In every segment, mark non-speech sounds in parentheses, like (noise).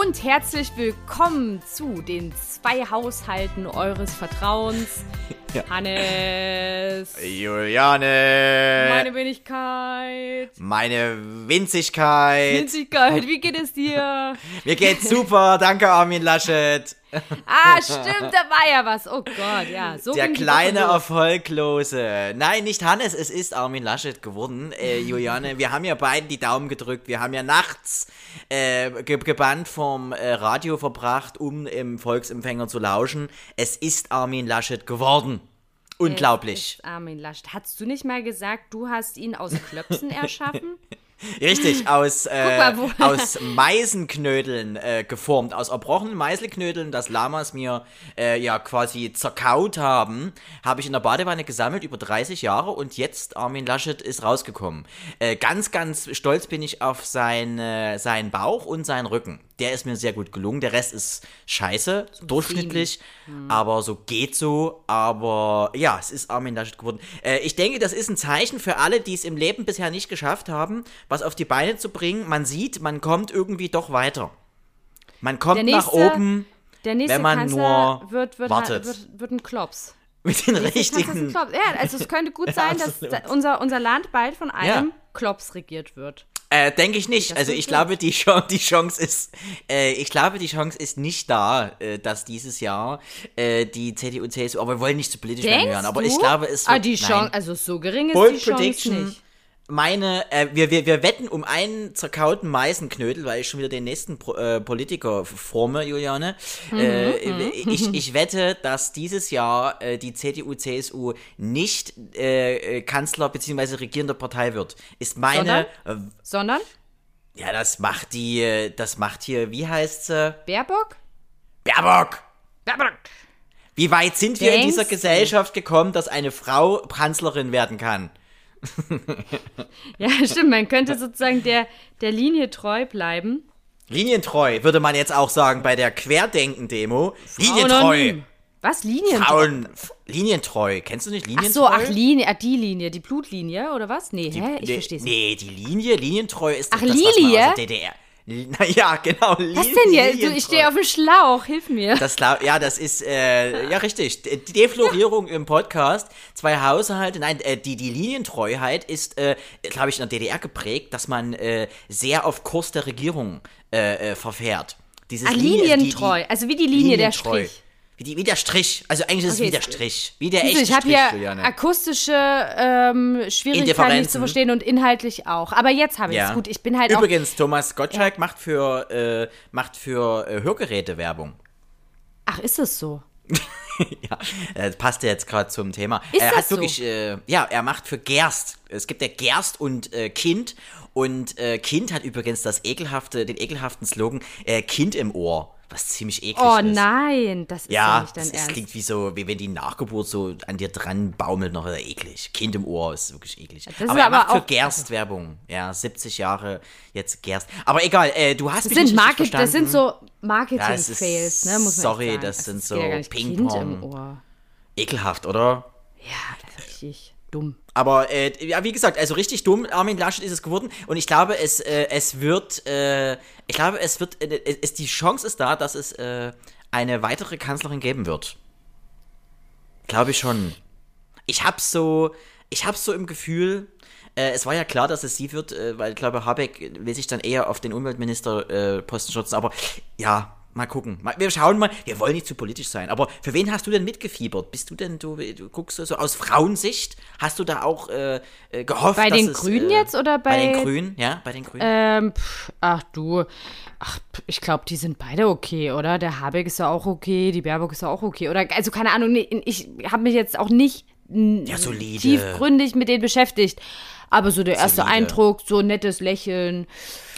Und herzlich willkommen zu den zwei Haushalten eures Vertrauens. (laughs) Ja. Hannes. Juliane. Meine Wenigkeit. Meine Winzigkeit. Winzigkeit, wie geht es dir? (laughs) Mir geht's super, danke Armin Laschet. Ah, stimmt, da war ja was. Oh Gott, ja. So Der kleine. Erfolglose. Nein, nicht Hannes, es ist Armin Laschet geworden. Äh, Juliane, wir haben ja beiden die Daumen gedrückt. Wir haben ja nachts äh, ge gebannt vom äh, Radio verbracht, um im Volksempfänger zu lauschen. Es ist Armin Laschet geworden. Unglaublich. Armin Laschet. Hast du nicht mal gesagt, du hast ihn aus Klöpsen erschaffen? (laughs) Richtig, aus, (laughs) äh, mal, aus Meisenknödeln äh, geformt, aus erbrochenen Meiselknödeln, das Lamas mir äh, ja quasi zerkaut haben, habe ich in der Badewanne gesammelt über 30 Jahre und jetzt Armin Laschet ist rausgekommen. Äh, ganz, ganz stolz bin ich auf sein, äh, seinen Bauch und seinen Rücken. Der ist mir sehr gut gelungen. Der Rest ist scheiße, durchschnittlich, aber so geht so. Aber ja, es ist Armin Laschet geworden. Äh, ich denke, das ist ein Zeichen für alle, die es im Leben bisher nicht geschafft haben, was auf die Beine zu bringen. Man sieht, man kommt irgendwie doch weiter. Man kommt Der nach nächste- oben Der nächste Wenn man Kanzler nur wird, wird, wartet. wird, wird ein Klops. mit den Nächste richtigen. Ja, also es könnte gut (laughs) sein, dass unser, unser Land bald von einem Ja. Klops regiert wird. Äh, denke ich nicht. Das Also ich glaube, die Chance, die Chance ist, äh, ich glaube, die Chance ist nicht da, äh, dass dieses Jahr äh, die CDU, CSU, aber wir wollen nicht zu politisch werden, Julian, aber ich glaube, es Ah, wird, die nein. Chance, also so gering ist Bold die Chance Prediction. nicht. Meine, äh, wir, wir, wir wetten um einen zerkauten Meisenknödel, weil ich schon wieder den nächsten Pro, äh, Politiker forme, Juliane. Mhm, äh, ich, ich wette, dass dieses Jahr äh, die CDU, CSU nicht äh, äh, Kanzler bzw. regierende Partei wird. Ist meine, äh, Sondern ja, das macht die, das macht hier, wie heißt sie? Baerbock? Baerbock! Baerbock. Wie weit sind wir in Denkst dieser? Gesellschaft gekommen, dass eine Frau Kanzlerin werden kann? (laughs) Ja, stimmt, man könnte sozusagen der, der Linie treu bleiben. Linientreu, würde man jetzt auch sagen bei der Querdenken-Demo. Linientreu. Was? Linien? Frauen. Linientreu. Kennst du nicht Ach Linientreu? so, ach, Linie, ah, die Linie, die Blutlinie, oder was? Nee, Die- hä? Ich nee, versteh's nicht. Nee, die Linie, Linientreu ist Ach, das, was man Lilie? aus der DDR. (laughs) Naja, genau. Was denn jetzt? Du, ich stehe auf dem Schlauch, hilf mir. Das, ja, das ist, äh, ja, richtig. Die Deflorierung im Podcast. Zwei Haushalte. Nein, äh, die, die Linientreuheit ist, äh, glaube ich, in der DDR geprägt, dass man äh, sehr auf Kurs der Regierung äh, äh, verfährt. Dieses Ah, Linie- die- linientreu, die- also wie die Linie, der Linientreu. Strich. Wie, die, wie der Strich. Also eigentlich ist Okay, es wie der Strich. Wie der echte ich habe hier Juliane. akustische ähm, Schwierigkeiten nicht zu verstehen und inhaltlich auch. Aber jetzt habe ich es. Ja. Gut, ich bin halt Übrigens, Thomas Gottschalk macht für, äh, macht für äh, Hörgeräte Werbung. Ach, ist es so? (laughs) ja, äh, das passt ja jetzt gerade zum Thema. Ist er das hat wirklich, äh, ja, er macht für Gerst. Es gibt ja Gerst und äh, Kind. Und äh, Kind hat übrigens das ekelhafte, den ekelhaften Slogan äh, Kind im Ohr, was ziemlich eklig Oh ist. nein, das ist ja, Ja, nicht dein das, es Ernst. klingt wie so, wie wenn die Nachgeburt so an dir dran baumelt, noch oder eklig. Kind im Ohr ist wirklich eklig. ist aber er aber macht für auch- Gerst Werbung. Ja, 70 Jahre jetzt Gerst. Aber egal, äh, du hast das mich sind, nicht Market, richtig das sind verstanden. so Marketing-Fails, Ja, ne? Sorry, das Es sind so ja Ping-Pong. Kind im Ohr. Ekelhaft, oder? Ja, das ist richtig dumm. Aber äh, ja, wie gesagt, also richtig dumm, Armin Laschet ist es geworden. Und ich glaube, es, äh, es wird, äh, ich glaube, es wird, äh, es, die Chance ist da, dass es äh, eine weitere Kanzlerin geben wird. Glaube ich schon. Ich hab's so, ich hab's so im Gefühl, äh, es war ja klar, dass es sie wird, weil ich glaube, Habeck will sich dann eher auf den Umweltministerposten äh, stürzen. Aber ja, mal gucken. Mal, wir schauen mal. Wir wollen nicht zu politisch sein. Aber für wen hast du denn mitgefiebert? Bist du denn, du, du guckst so aus Frauensicht? Hast du da auch äh, äh, gehofft, Bei den Grünen äh, jetzt oder Bei bei- den Grünen, ja, bei den Grünen. Ähm, pff, ach du, ach, ich glaube, die sind beide okay, oder? Der Habeck ist ja auch okay, die Baerbock ist ja auch okay. Oder, also keine Ahnung, nee, ich habe mich jetzt auch nicht Ja, solide. tiefgründig mit denen beschäftigt. Aber so der erste Solide. Eindruck, so nettes Lächeln.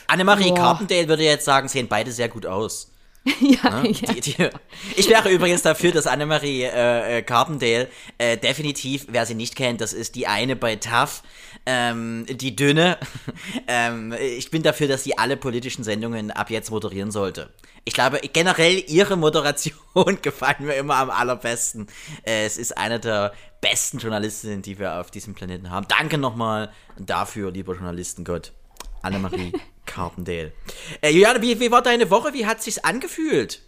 Annemarie Boah. Carpendale würde jetzt sagen, sehen beide sehr gut aus. (laughs) ja, Ne? ja. Die, die, ich wäre übrigens dafür, dass Annemarie äh, äh, Carpendale, äh, definitiv, wer sie nicht kennt, das ist die eine bei TAF, ähm, die dünne. (laughs) ähm, ich bin dafür, dass sie alle politischen Sendungen ab jetzt moderieren sollte. Ich glaube, generell ihre Moderation (laughs) gefällt mir immer am allerbesten. Äh, es ist eine der besten Journalistinnen, die wir auf diesem Planeten haben. Danke nochmal dafür, lieber Journalistengott. Annemarie Carpendale. Äh, Juliane, wie, wie war deine Woche? Wie hat sich's angefühlt?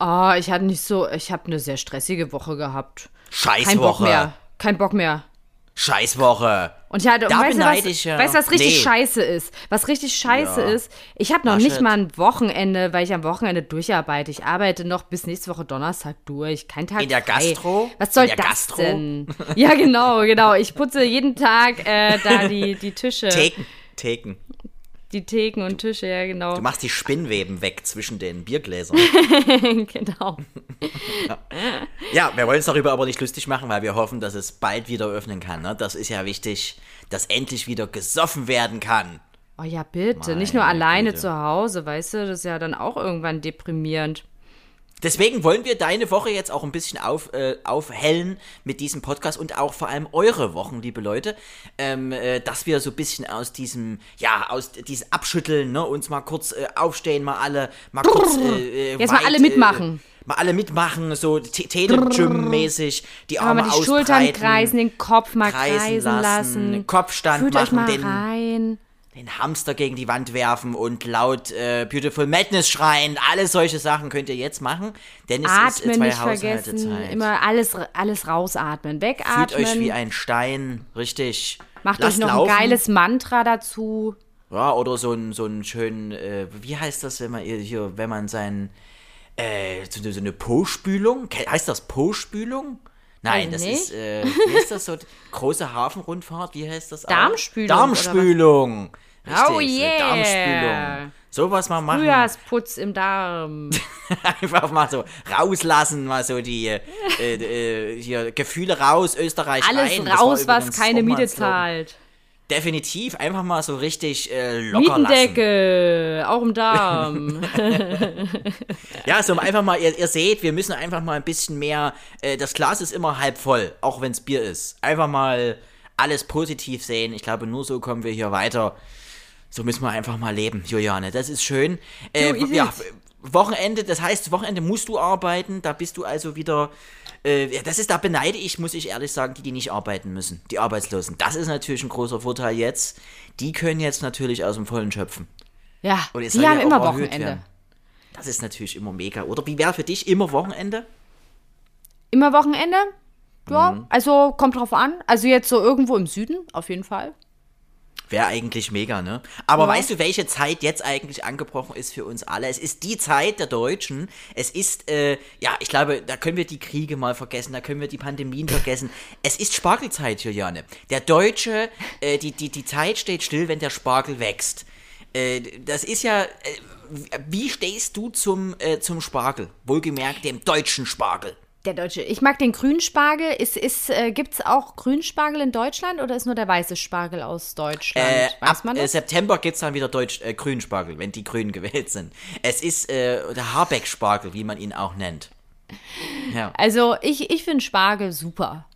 Oh, ich hatte nicht so, ich habe eine sehr stressige Woche gehabt. Scheißwoche. Kein Bock mehr. Kein Bock mehr. Scheißwoche. Und ich hatte, Da weißt du, was, ja. weißt, du, was richtig Nee. scheiße ist? Was richtig scheiße Ja. ist, ich habe noch Laschet. nicht mal ein Wochenende, weil ich am Wochenende durcharbeite. Ich arbeite noch bis nächste Woche Donnerstag durch. Kein Tag In der frei. Gastro? Was soll In der das Gastro? denn? Ja, genau, genau. Ich putze jeden Tag äh, da (laughs) die, die Tische, Theken. Theken. Die Theken und Tische, ja, genau. Du machst die Spinnweben weg zwischen den Biergläsern. (laughs) genau. (laughs) ja, wir wollen uns darüber aber nicht lustig machen, weil wir hoffen, dass es bald wieder öffnen kann. Ne? Das ist ja wichtig, dass endlich wieder gesoffen werden kann. Oh ja, bitte. Nicht Meine nur alleine Güte. zu Hause, weißt du? Das ist ja dann auch irgendwann deprimierend. Deswegen wollen wir deine Woche jetzt auch ein bisschen auf, äh, aufhellen mit diesem Podcast und auch vor allem eure Wochen, liebe Leute, ähm, äh, dass wir so ein bisschen aus diesem, ja, aus diesem Abschütteln, ne, uns mal kurz äh, aufstehen, mal alle, mal kurz, äh, äh, Jetzt mal alle mitmachen. Äh, mal alle mitmachen, so Te- Telegym-mäßig, die Arme mal die Schultern kreisen, den Kopf mal kreisen kreisen, lassen, lassen. Kopfstand Fühlt machen, euch mal den- rein. Den Hamster gegen die Wand werfen und laut äh, Beautiful Madness schreien. Alle solche Sachen könnt ihr jetzt machen, denn es ist äh, Atmen zwei nicht Haushalte vergessen. Zeit. Immer alles, alles rausatmen. Wegatmen. Fühlt euch wie ein Stein, richtig. Macht Lasst euch noch laufen. ein geiles Mantra dazu. Ja, oder so ein, so einen schönen, äh, wie heißt das, wenn man hier, wenn man sein, äh, so, eine- so eine Po-Spülung, heißt das Po-Spülung? Nein, Weiß das nicht. ist, äh, wie heißt das so, (laughs) große Hafenrundfahrt, wie heißt das? auch? Darmspülung, Darmspülung. Richtig, Oh so yeah. Darmspülung. Sowas mal machen. Frühjahrsputz im Darm. (laughs) Einfach mal so rauslassen, mal so die äh, äh, hier Gefühle raus, Österreich Alles rein. War raus, was keine Miete zahlt. Definitiv, einfach mal so richtig äh, locker lassen. Mietendecke, auch im Darm. (laughs) Ja, so einfach mal, ihr, ihr seht, wir müssen einfach mal ein bisschen mehr, äh, das Glas ist immer halb voll, auch wenn es Bier ist. Einfach mal alles positiv sehen. Ich glaube, nur so kommen wir hier weiter. So müssen wir einfach mal leben, Juliane. Das ist schön. Äh, ich ja. Wochenende, das heißt, Wochenende musst du arbeiten, da bist du also wieder. Äh, ja, das ist, da beneide ich, muss ich ehrlich sagen, die, die nicht arbeiten müssen, die Arbeitslosen. Das ist natürlich ein großer Vorteil jetzt. Die können jetzt natürlich aus dem Vollen schöpfen. Ja, Und die haben ja immer Wochenende. werden. Das ist natürlich immer mega. Oder wie wäre für dich immer Wochenende? Immer Wochenende? Ja, Mhm. also kommt drauf an. Also jetzt so irgendwo im Süden, auf jeden Fall. Wäre eigentlich mega, ne? Aber Ja. weißt du, welche Zeit jetzt eigentlich angebrochen ist für uns alle? Es ist die Zeit der Deutschen. Es ist, äh, ja, ich glaube, da können wir die Kriege mal vergessen, da können wir die Pandemien vergessen. Es ist Spargelzeit, Juliane. Der Deutsche, äh, die, die, die Zeit steht still, wenn der Spargel wächst. Äh, das ist ja, äh, wie stehst du zum, äh, zum Spargel? Wohlgemerkt dem deutschen Spargel. Der Deutsche. Ich mag den Grünspargel. Ist, ist, äh, Gibt es auch Grünspargel in Deutschland oder ist nur der weiße Spargel aus Deutschland? Äh, Weiß ab man äh, das? September gibt's dann wieder Deutsch, äh, Grünspargel, wenn die Grünen (laughs) gewählt sind. Es ist äh, der Habeck-Spargel, wie man ihn auch nennt. Ja. Also ich, ich finde Spargel super.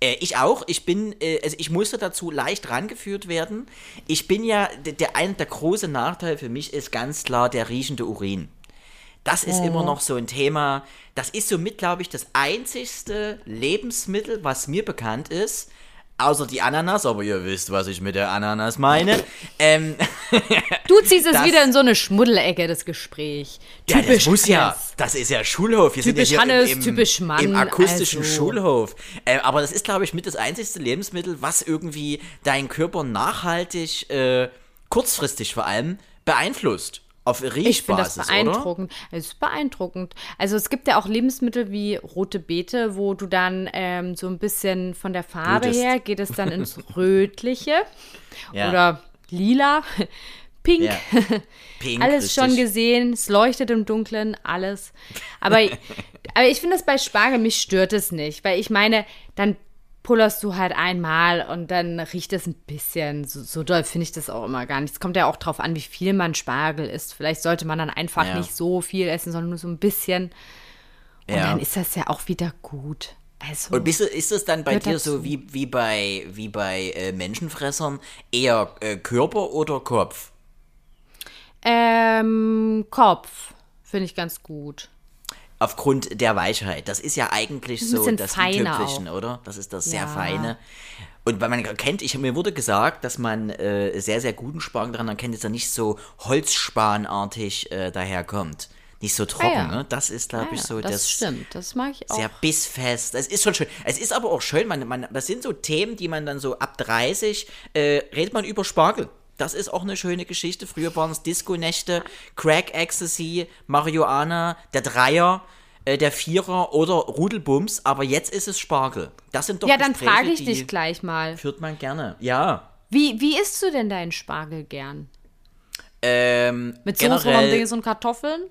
Äh, ich auch. Ich bin, äh, also ich musste dazu leicht rangeführt werden. Ich bin ja, der, der, ein, der große Nachteil für mich ist ganz klar der riechende Urin. Das ist immer noch so ein Thema. Das ist somit, glaube ich, das einzigste Lebensmittel, was mir bekannt ist. Außer die Ananas, aber ihr wisst, was ich mit der Ananas meine. (laughs) ähm, Du ziehst es Das- wieder in so eine Schmuddelecke, das Gespräch. Ja, Typisch das muss ja. Das ist ja Schulhof. Wir Typisch sind ja hier Hannes, im, im, typisch Mann, im akustischen also. Schulhof. Äh, aber das ist, glaube ich, mit das einzigste Lebensmittel, was irgendwie deinen Körper nachhaltig, äh, kurzfristig vor allem, beeinflusst. Auf Ich finde das Riechbasis, oder? beeindruckend. Es ist beeindruckend. Also es gibt ja auch Lebensmittel wie rote Beete, wo du dann ähm, so ein bisschen von der Farbe Blutest. her geht es dann ins (laughs) Rötliche Ja. oder lila, (laughs) pink. Ja. Pink, (laughs) Alles schon richtig. gesehen, es leuchtet im Dunkeln, alles. Aber, aber ich finde das bei Spargel, mich stört es nicht, weil ich meine, dann pullerst du halt einmal und dann riecht es ein bisschen. So, so doll finde ich das auch immer gar nicht. Es kommt ja auch drauf an, wie viel man Spargel isst. Vielleicht sollte man dann einfach Ja. nicht so viel essen, sondern nur so ein bisschen. Und Ja. dann ist das ja auch wieder gut. Also, Und bist du, ist es dann bei dir dazu. so wie, wie bei, wie bei äh, Menschenfressern eher äh, Körper oder Kopf? ähm, Kopf finde ich ganz gut. Aufgrund der Weichheit. Das ist ja eigentlich so das i-Tüpfelchen, oder? Das ist das sehr Ja. feine. Und weil man kennt, ich, mir wurde gesagt, dass man äh, sehr, sehr guten Spargel daran erkennt, dass er nicht so holzspanartig äh, daherkommt. Nicht so trocken, ja. ne? Das ist, glaube Ah ich, so das, das, stimmt, das mag ich auch. sehr bissfest. Es ist schon schön. Es ist aber auch schön, man, man, das sind so Themen, die man dann so ab 30 äh, redet man über Spargel. Das ist auch eine schöne Geschichte. Früher waren es Disco-Nächte, Crack Ecstasy, Marihuana, der Dreier, äh, der Vierer oder Rudelbums, aber jetzt ist es Spargel. Das sind doch ja, dann Gespräche, frage ich dich gleich mal. führt man gerne. Ja. Wie, wie isst du denn deinen Spargel gern? Ähm, Mit Soße Hollandaise und Kartoffeln?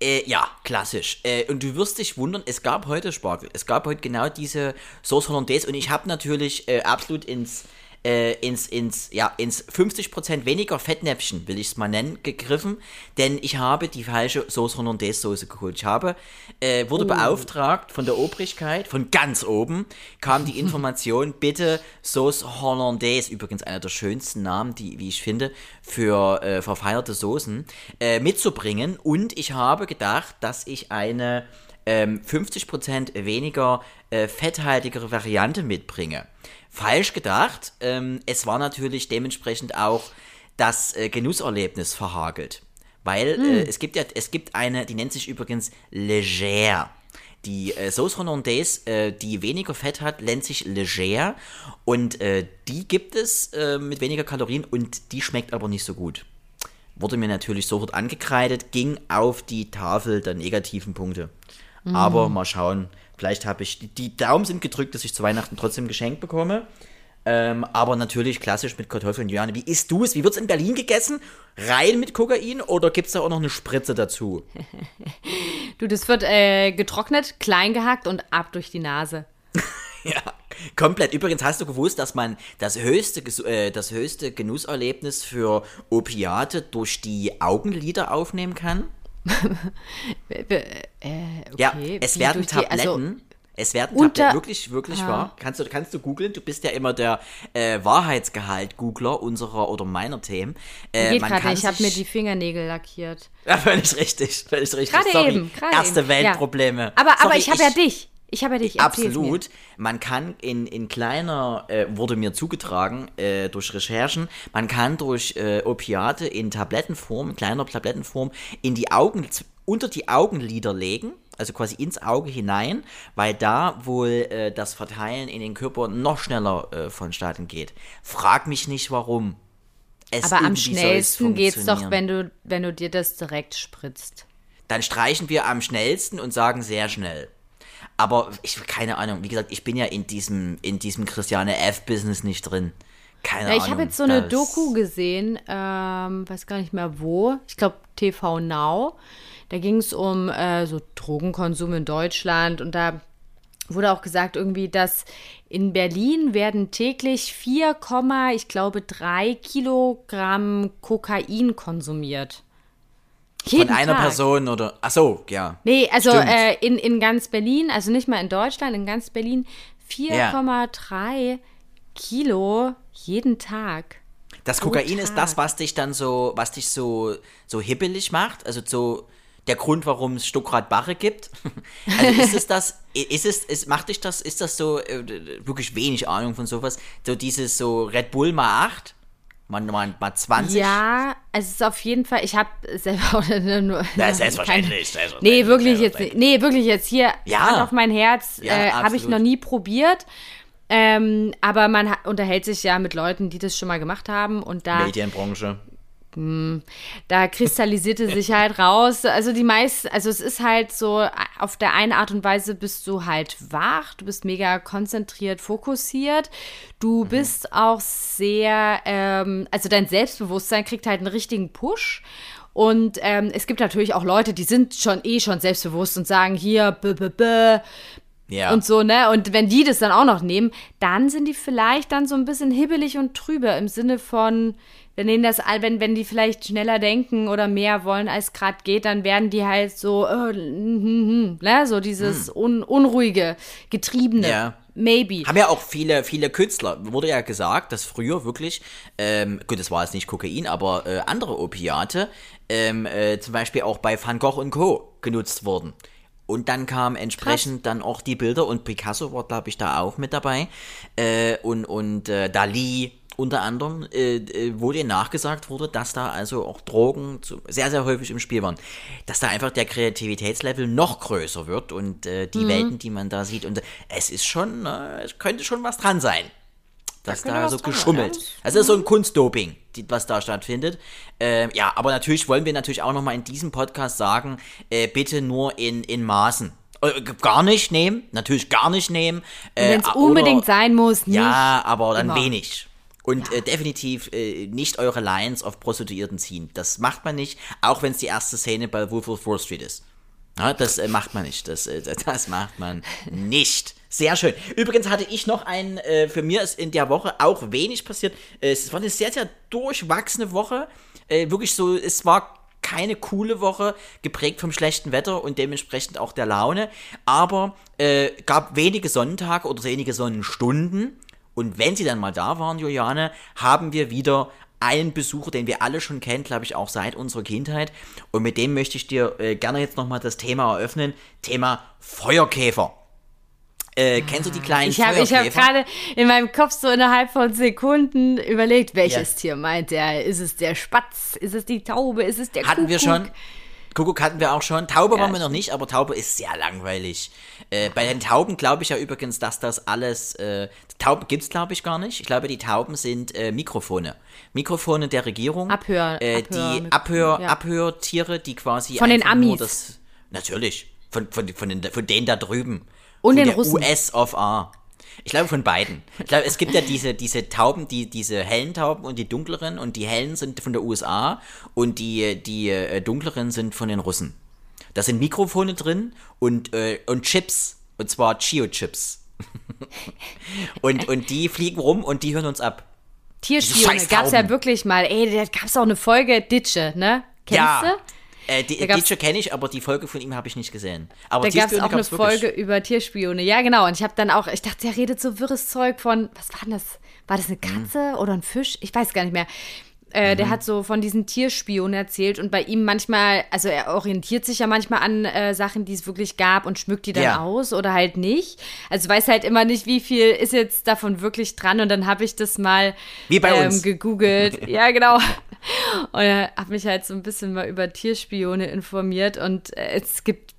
Äh, ja, klassisch. Äh, und du wirst dich wundern, es gab heute Spargel. Es gab heute genau diese Sauce Hollandaise und ich habe natürlich äh, absolut ins, äh, ins, ins, ja, ins 50% weniger Fettnäpfchen, will ich es mal nennen, gegriffen, denn ich habe die falsche Sauce Hollandaise Soße geholt. Ich habe, äh, wurde beauftragt von der Obrigkeit, von ganz oben, kam die (laughs) Information, bitte Sauce Hollandaise, übrigens einer der schönsten Namen, die, wie ich finde, für äh, verfeierte Soßen, äh, mitzubringen. Und ich habe gedacht, dass ich eine ähm, 50% weniger äh, fetthaltigere Variante mitbringe. Falsch gedacht. Ähm, es war natürlich dementsprechend auch das äh, Genusserlebnis verhagelt. Weil äh, es gibt ja, es gibt eine, die nennt sich übrigens Leger. Die äh, Sauce Hollandaise, äh, die weniger Fett hat, nennt sich Leger. Und äh, die gibt es äh, mit weniger Kalorien und die schmeckt aber nicht so gut. Wurde mir natürlich sofort angekreidet, ging auf die Tafel der negativen Punkte. Aber mal schauen, vielleicht habe ich, die, Daumen sind gedrückt, dass ich zu Weihnachten trotzdem geschenkt bekomme. Ähm, aber natürlich klassisch mit Kartoffeln. Johanne, wie isst du es? Wie wird es in Berlin gegessen? Rein mit Kokain oder gibt es da auch noch eine Spritze dazu? (laughs) Du, das wird äh, getrocknet, klein gehackt und ab durch die Nase. (laughs) Ja, komplett. Übrigens hast du gewusst, dass man das höchste, äh, das höchste Genusserlebnis für Opiate durch die Augenlider aufnehmen kann? (laughs) Äh, okay, Ja, es wie werden durch die- Tabletten. also- es werden Unter- Tabletten, wirklich, wirklich Ja. wahr. Kannst du, kannst du googeln? Du bist ja immer der äh, Wahrheitsgehalt-Googler unserer oder meiner Themen. Äh, Geht gerade, ich habe mir die Fingernägel lackiert. (laughs) Ja, völlig richtig, völlig richtig. Gerade Sorry. eben, gerade Erste eben. Weltprobleme. Ja. Aber, aber Sorry, ich habe ja dich. Ich habe ja dich. Absolut. Man kann in, in kleiner, äh, wurde mir zugetragen äh, durch Recherchen, man kann durch äh, Opiate in Tablettenform, in kleiner Tablettenform, in die Augen, unter die Augenlider legen, also quasi ins Auge hinein, weil da wohl äh, das Verteilen in den Körper noch schneller äh, vonstatten geht. Frag mich nicht warum. Es Aber am schnellsten geht's doch, funktionieren. wenn du, wenn du dir das direkt spritzt. dann streichen wir am schnellsten und sagen sehr schnell. Aber ich keine Ahnung, wie gesagt, ich bin ja in diesem, in diesem Christiane F-Business nicht drin. Keine Ja, ich Ahnung. habe jetzt so eine Doku gesehen, ähm, weiß gar nicht mehr wo. Ich glaube TV Now. Da ging es um äh, so Drogenkonsum in Deutschland und da wurde auch gesagt irgendwie, dass in Berlin werden täglich 4, ich glaube 3 Kilogramm Kokain konsumiert. Von Jeden einer Tag. Person oder. Ach so, ja. Nee, also äh, in, in ganz Berlin, also nicht mal in Deutschland, in ganz Berlin 4,3 Kilo jeden Tag. Das Kokain ist Tag. das, was dich dann so, was dich so, so hibbelig macht. Also so der Grund, warum es Stuckrad Barre gibt. (laughs) Also ist es das, ist es, ist, macht dich das, ist das so, äh, wirklich wenig Ahnung von sowas, so dieses so Red Bull mal 8, mal, mal, mal 20? Ja, es ist auf jeden Fall, ich habe selber (laughs) auch nur. Ja, selbstverständlich, keine- selbstverständlich, Nee, wirklich jetzt. Nee, wirklich jetzt hier Ja. Hand auf mein Herz Ja, äh, habe ich noch nie probiert. Ähm, aber man unterhält sich ja mit Leuten, die das schon mal gemacht haben und da Medienbranche. da kristallisierte sich halt raus. Also die meisten, also es ist halt so, auf der eine Art und Weise bist du halt wach, du bist mega konzentriert, fokussiert. Du bist auch sehr, ähm, also dein Selbstbewusstsein kriegt halt einen richtigen Push. Und ähm, es gibt natürlich auch Leute, die sind schon eh schon selbstbewusst und sagen hier, b -b -b, Ja. Und so, ne? Und wenn die das dann auch noch nehmen, dann sind die vielleicht dann so ein bisschen hibbelig und trübe im Sinne von, wenn denen das, wenn, wenn die vielleicht schneller denken oder mehr wollen, als gerade geht, dann werden die halt so, äh, hm, hm, hm, ne? So dieses un, unruhige, getriebene. Ja. Maybe. Haben ja auch viele, viele Künstler, wurde ja gesagt, dass früher wirklich, ähm, gut, das war jetzt nicht Kokain, aber äh, andere Opiate, ähm, äh, zum Beispiel auch bei Van Gogh und Co. genutzt wurden. Und dann kamen entsprechend dann auch die Bilder und Picasso war, glaube ich, da auch mit dabei. Äh, und und äh, Dali unter anderem, äh, äh, wo dir nachgesagt wurde, dass da also auch Drogen zu, sehr, sehr häufig im Spiel waren. Dass da einfach der Kreativitätslevel noch größer wird und äh, die Welten, die man da sieht. Und äh, es ist schon, äh, es könnte schon was dran sein. Dass da, was so dran sein, geschummelt. ja. Das ist so ein Kunstdoping, die, was da stattfindet. Ähm, ja, aber natürlich wollen wir natürlich auch nochmal in diesem Podcast sagen, äh, bitte nur in, in Maßen. Äh, gar nicht nehmen, natürlich gar nicht nehmen. Äh, wenn es oder- unbedingt sein muss, nicht. Ja, aber dann immer. wenig. Und äh, definitiv äh, nicht eure Lines auf Prostituierten ziehen. Das macht man nicht, auch wenn es die erste Szene bei Wolf of Wall Street ist. Ja, das äh, macht man nicht. Das, äh, (laughs) das macht man nicht. Sehr schön. Übrigens hatte ich noch einen, äh, für mir ist in der Woche auch wenig passiert. Äh, es war eine sehr, sehr durchwachsene Woche. Wirklich so, es war keine coole Woche, geprägt vom schlechten Wetter und dementsprechend auch der Laune. Aber äh, gab wenige Sonnentage oder wenige Sonnenstunden. Und wenn sie dann mal da waren, Juliane, haben wir wieder einen Besucher, den wir alle schon kennen, glaube ich, auch seit unserer Kindheit. Und mit dem möchte ich dir äh, gerne jetzt nochmal das Thema eröffnen. Thema Feuerkäfer. Äh, kennst du die kleinen Ich habe ich hab Feuerkäfer? gerade in meinem Kopf so innerhalb von Sekunden überlegt, welches Ja. Tier meint er? Ist es der Spatz? Ist es die Taube? Ist es der Hatten wir Kuckuck? schon. Kuckuck hatten wir auch schon. Taube Ja, waren wir noch nicht, aber Taube ist sehr langweilig. Äh, bei den Tauben glaube ich ja übrigens, dass das alles. Äh, Tauben gibt's glaube ich gar nicht. Ich glaube, die Tauben sind äh, Mikrofone. Mikrofone der Regierung. Abhör- Äh, Abhör- die Abhör, ja. Abhörtiere, die quasi. Von den Amis. Das, natürlich. Von, von, von, den, von denen da drüben. Und von den Russen. US of A. Ich glaube von beiden. Ich glaube, es gibt ja diese, diese Tauben, die, diese hellen Tauben und die dunkleren und die hellen sind von der USA und die, die äh, dunkleren sind von den Russen. Da sind Mikrofone drin und, äh, und Chips. Und zwar Chio-Chips. (laughs) und, und die fliegen rum und die hören uns ab. Tierspione Scheiß gab es ja wirklich mal. Ey, da gab es auch eine Folge Ditsche, ne? Kennst ja. du? Äh, die, Ditsche kenne ich, aber die Folge von ihm habe ich nicht gesehen. Aber Da gab es auch eine wirklich. Folge über Tierspione. Ja, genau. Und ich habe dann auch, ich dachte, der redet so wirres Zeug von, was war denn das? War das eine Katze oder ein Fisch? Ich weiß gar nicht mehr. Äh, Der hat so von diesen Tierspionen erzählt und bei ihm manchmal, also er orientiert sich ja manchmal an äh, Sachen, die es wirklich gab und schmückt die dann Ja. aus oder halt nicht. Also weiß halt immer nicht, wie viel ist jetzt davon wirklich dran und dann habe ich das mal Wie bei ähm, uns. gegoogelt. (laughs) ja, genau. Und habe mich halt so ein bisschen mal über Tierspione informiert und äh, es gibt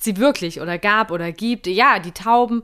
sie wirklich oder gab oder gibt. Ja, die Tauben,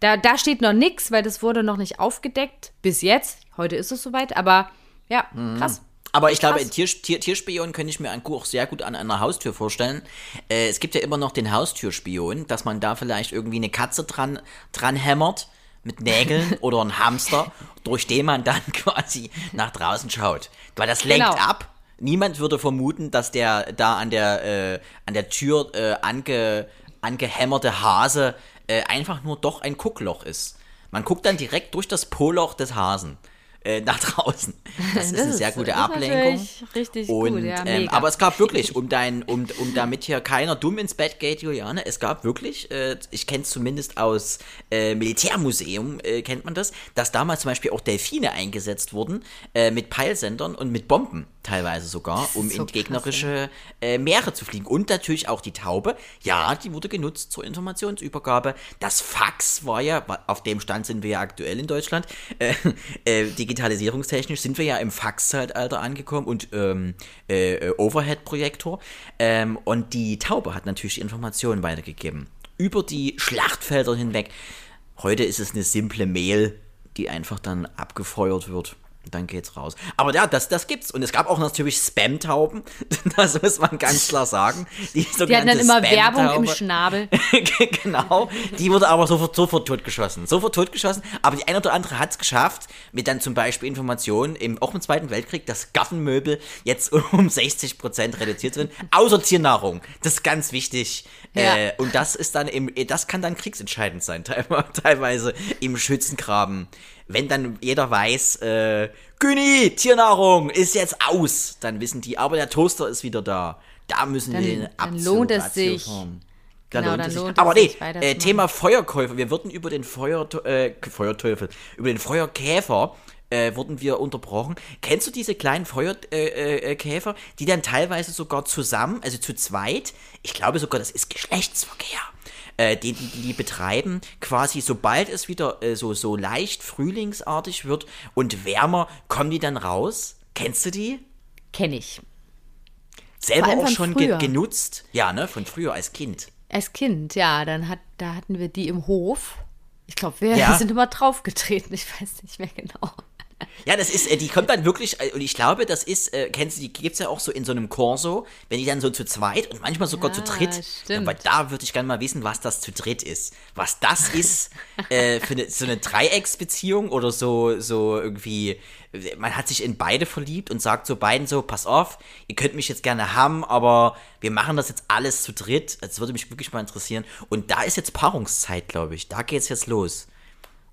da, da steht noch nichts, weil das wurde noch nicht aufgedeckt. Bis jetzt. Heute ist es soweit, aber ja, Mhm. krass. Aber ich glaube, Krass. Tier, Tier, Tierspion könnte ich mir auch sehr gut an einer Haustür vorstellen. Äh, es gibt ja immer noch den Haustürspion, dass man da vielleicht irgendwie eine Katze dran, dran hämmert mit Nägeln (laughs) oder ein Hamster, durch den man dann (laughs) quasi nach draußen schaut. Weil das lenkt Genau. ab. Niemand würde vermuten, dass der da an der, äh, an der Tür äh, ange, angehämmerte Hase äh, einfach nur doch ein Guckloch ist. Man guckt dann direkt durch das Poloch des Hasen äh, nach draußen. Das (laughs) ist Das eine sehr ist- gute ist Ablenkung. richtig Und, gut, ja, ähm, aber es gab wirklich, um dein, um, um damit hier keiner dumm ins Bett geht, Juliane, es gab wirklich, äh, ich kenne es zumindest aus äh, Militärmuseum, äh, kennt man das, dass damals zum Beispiel auch Delfine eingesetzt wurden, äh, mit Peilsendern und mit Bomben teilweise sogar, ist um so in krass, gegnerische äh, Meere zu fliegen. Und natürlich auch die Taube, ja, die wurde genutzt zur Informationsübergabe. Das Fax war ja, auf dem Stand sind wir ja aktuell in Deutschland, äh, (laughs) äh, digitalisierungstechnisch sind wir ja im Fax-Zeitalter angekommen und ähm, äh, Overhead-Projektor. Ähm, und die Taube hat natürlich die Informationen weitergegeben. Über die Schlachtfelder hinweg. Heute ist es eine simple Mail, die einfach dann abgefeuert wird. Dann geht's raus. Aber ja, das, das gibt's. Und es gab auch natürlich Spam-Tauben. (laughs) Das muss man ganz klar sagen. Die, die hatten dann immer Werbung im Schnabel. (laughs) genau. Die wurde aber sofort, sofort totgeschossen. Sofort totgeschossen. Aber die eine oder andere hat's geschafft, mit dann zum Beispiel Informationen, im, auch im Zweiten Weltkrieg, dass Gaffenmöbel jetzt (laughs) um 60% reduziert sind. Außer Tiernahrung. Das ist ganz wichtig. Ja. Äh, und das ist dann im, das kann dann kriegsentscheidend sein, teilweise im Schützengraben wenn dann jeder weiß, äh, Güni, Tiernahrung ist jetzt aus, dann wissen die, aber der Toaster ist wieder da. Da müssen dann, wir den Dann lohnt es sich. Fahren. Dann genau, lohnt es lohnt sich. Aber nee, äh, Thema Feuerkäufer. Wir wurden über den Feuer, äh, Feuerteufel, über den Feuerkäfer äh, wurden wir unterbrochen. Kennst du diese kleinen Feuerkäfer, äh, äh, die dann teilweise sogar zusammen, also zu zweit, ich glaube sogar, das ist Geschlechtsverkehr, äh, die, die, die betreiben, quasi sobald es wieder äh, so, so leicht frühlingsartig wird und wärmer, kommen die dann raus. Kennst du die? Kenn ich. Selber auch schon ge genutzt? Ja, ne, von früher als Kind. Als Kind, ja, dann hat, da hatten wir die im Hof. Ich glaube, wir ja. (laughs) sind immer draufgetreten, ich weiß nicht mehr genau. Ja, das ist, äh, die kommt dann wirklich, äh, und ich glaube, das ist, äh, kennst du, die gibt es ja auch so in so einem Corso, wenn die dann so zu zweit und manchmal sogar ja, zu dritt. Stimmt. Aber da würde ich gerne mal wissen, was das zu dritt ist. Was das ist (laughs) äh, für eine, so eine Dreiecksbeziehung oder so, so irgendwie, man hat sich in beide verliebt und sagt so beiden so, pass auf, ihr könnt mich jetzt gerne haben, aber wir machen das jetzt alles zu dritt. Das würde mich wirklich mal interessieren. Und da ist jetzt Paarungszeit, glaube ich. Da geht es jetzt los.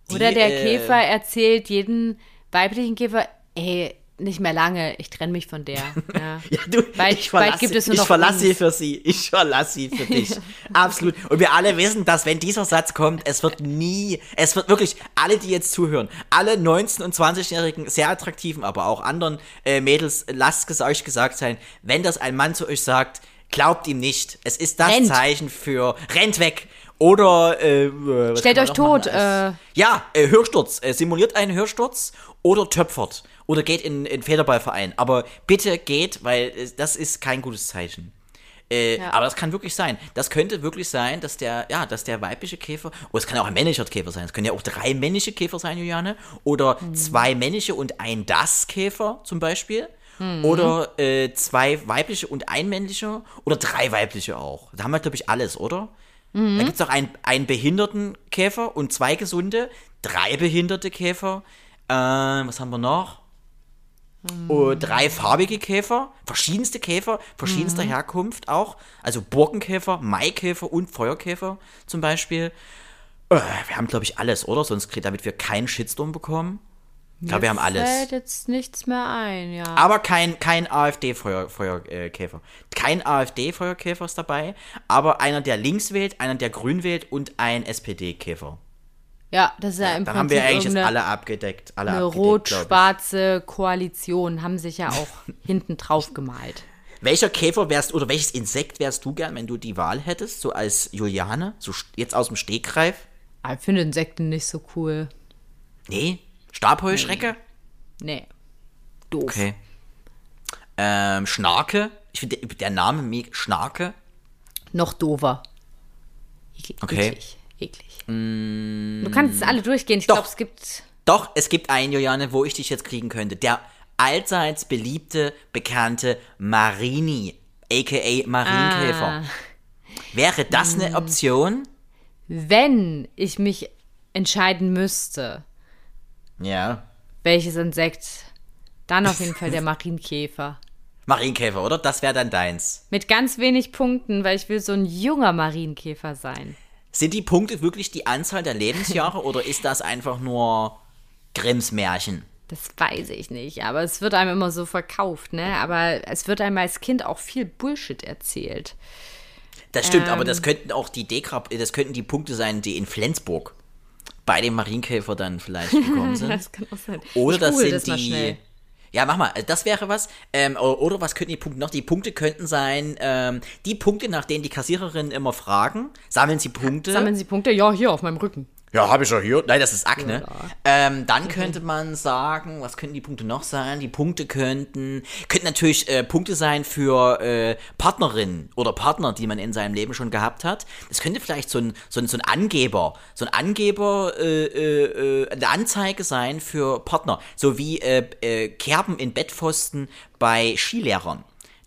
Die, oder der äh, Käfer erzählt jeden weiblichen Käfer, ey, nicht mehr lange, ich trenne mich von der. (laughs) Ja, ja du, bald, ich verlasse, ich verlasse sie für sie, ich verlasse sie für dich. (laughs) (laughs) Absolut. Und wir alle wissen, dass wenn dieser Satz kommt, es wird nie, es wird wirklich, alle, die jetzt zuhören, alle 19- und 20-jährigen, sehr attraktiven, aber auch anderen äh, Mädels, lasst es euch gesagt sein, wenn das ein Mann zu euch sagt, glaubt ihm nicht. Es ist das rennt. Zeichen für, rennt weg. Oder äh, stellt euch tot. Äh. Ja, äh, Hörsturz. Äh, simuliert einen Hörsturz oder töpfert. Oder geht in den Federballverein. Aber bitte geht, weil äh, das ist kein gutes Zeichen. Äh, ja. Aber das kann wirklich sein. Das könnte wirklich sein, dass der, ja, dass der weibliche Käfer, oder es kann auch ein männlicher Käfer sein. Es können ja auch drei männliche Käfer sein, Juliane. Oder mhm. zwei männliche und ein Das-Käfer zum Beispiel. Mhm. Oder äh, zwei weibliche und ein männlicher. Oder drei weibliche auch. Da haben wir, glaube ich, alles, oder? Mhm. Da gibt es auch einen, einen behinderten Käfer und zwei gesunde, drei behinderte Käfer. Äh, was haben wir noch? Mhm. Oh, drei farbige Käfer, verschiedenste Käfer, verschiedenster mhm. Herkunft auch. Also Burgenkäfer, Maikäfer und Feuerkäfer zum Beispiel. Äh, wir haben, glaube ich, alles, oder? Sonst, damit wir keinen Shitstorm bekommen. Ich glaube, wir haben alles. fällt jetzt nichts mehr ein, ja. Aber kein, kein AfD-Feuerkäfer. kein AfD-Feuerkäfer ist dabei, aber einer, der links wählt, einer, der grün wählt und ein SPD-Käfer. Ja, das ist ja, ja im Prinzip. Da haben wir eigentlich jetzt alle abgedeckt. Alle eine rot-schwarze Koalition haben sich ja auch (laughs) hinten drauf gemalt. Welcher Käfer wärst oder welches Insekt wärst du gern, wenn du die Wahl hättest, so als Juliane, so jetzt aus dem Stegreif? Ich finde Insekten nicht so cool. Nee, Stabheuschrecke? Nee. nee. Doof. Okay. Ähm, Schnarke? Ich finde der, der, Name. Schnarke? Noch. Eklig. Okay. Eklig. Eklig. Mm, du kannst es alle durchgehen. Ich glaube, es gibt. Doch, es gibt einen, Juliane, wo ich dich jetzt kriegen könnte. Der allseits beliebte, bekannte Marini, aka Marienkäfer. Ah. Wäre das eine mm. Option? Wenn ich mich entscheiden müsste, ja. Welches Insekt? Dann auf jeden Fall der Marienkäfer. (laughs) Marienkäfer, oder? Das wäre dann deins. Mit ganz wenig Punkten, weil ich will so ein junger Marienkäfer sein. Sind die Punkte wirklich die Anzahl der Lebensjahre oder ist das einfach nur Grimms Märchen? Das weiß ich nicht, aber es wird einem immer so verkauft, ne? Aber es wird einem als Kind auch viel Bullshit erzählt. Das stimmt, ähm, aber das könnten auch die Dekra das könnten die Punkte sein, die in Flensburg bei dem Marienkäfer dann vielleicht gekommen (laughs) sind. das kann auch sein. Oder das sind das die. Ja, mach mal, das wäre was. Ähm, oder was könnten die Punkte noch? Die Punkte könnten sein, ähm, die Punkte, nach denen die Kassiererinnen immer fragen, sammeln sie Punkte. Sammeln sie Punkte? Ja, hier auf meinem Rücken. Ja, habe ich ja hier. Nein, das ist Akne. Ähm, dann könnte man sagen, was könnten die Punkte noch sein? Die Punkte könnten, könnten natürlich äh, Punkte sein für äh, Partnerinnen oder Partner, die man in seinem Leben schon gehabt hat. Das könnte vielleicht so ein, so ein, so ein Angeber, so ein Angeber, äh, äh, äh, eine Anzeige sein für Partner. So wie äh, äh, Kerben in Bettpfosten bei Skilehrern.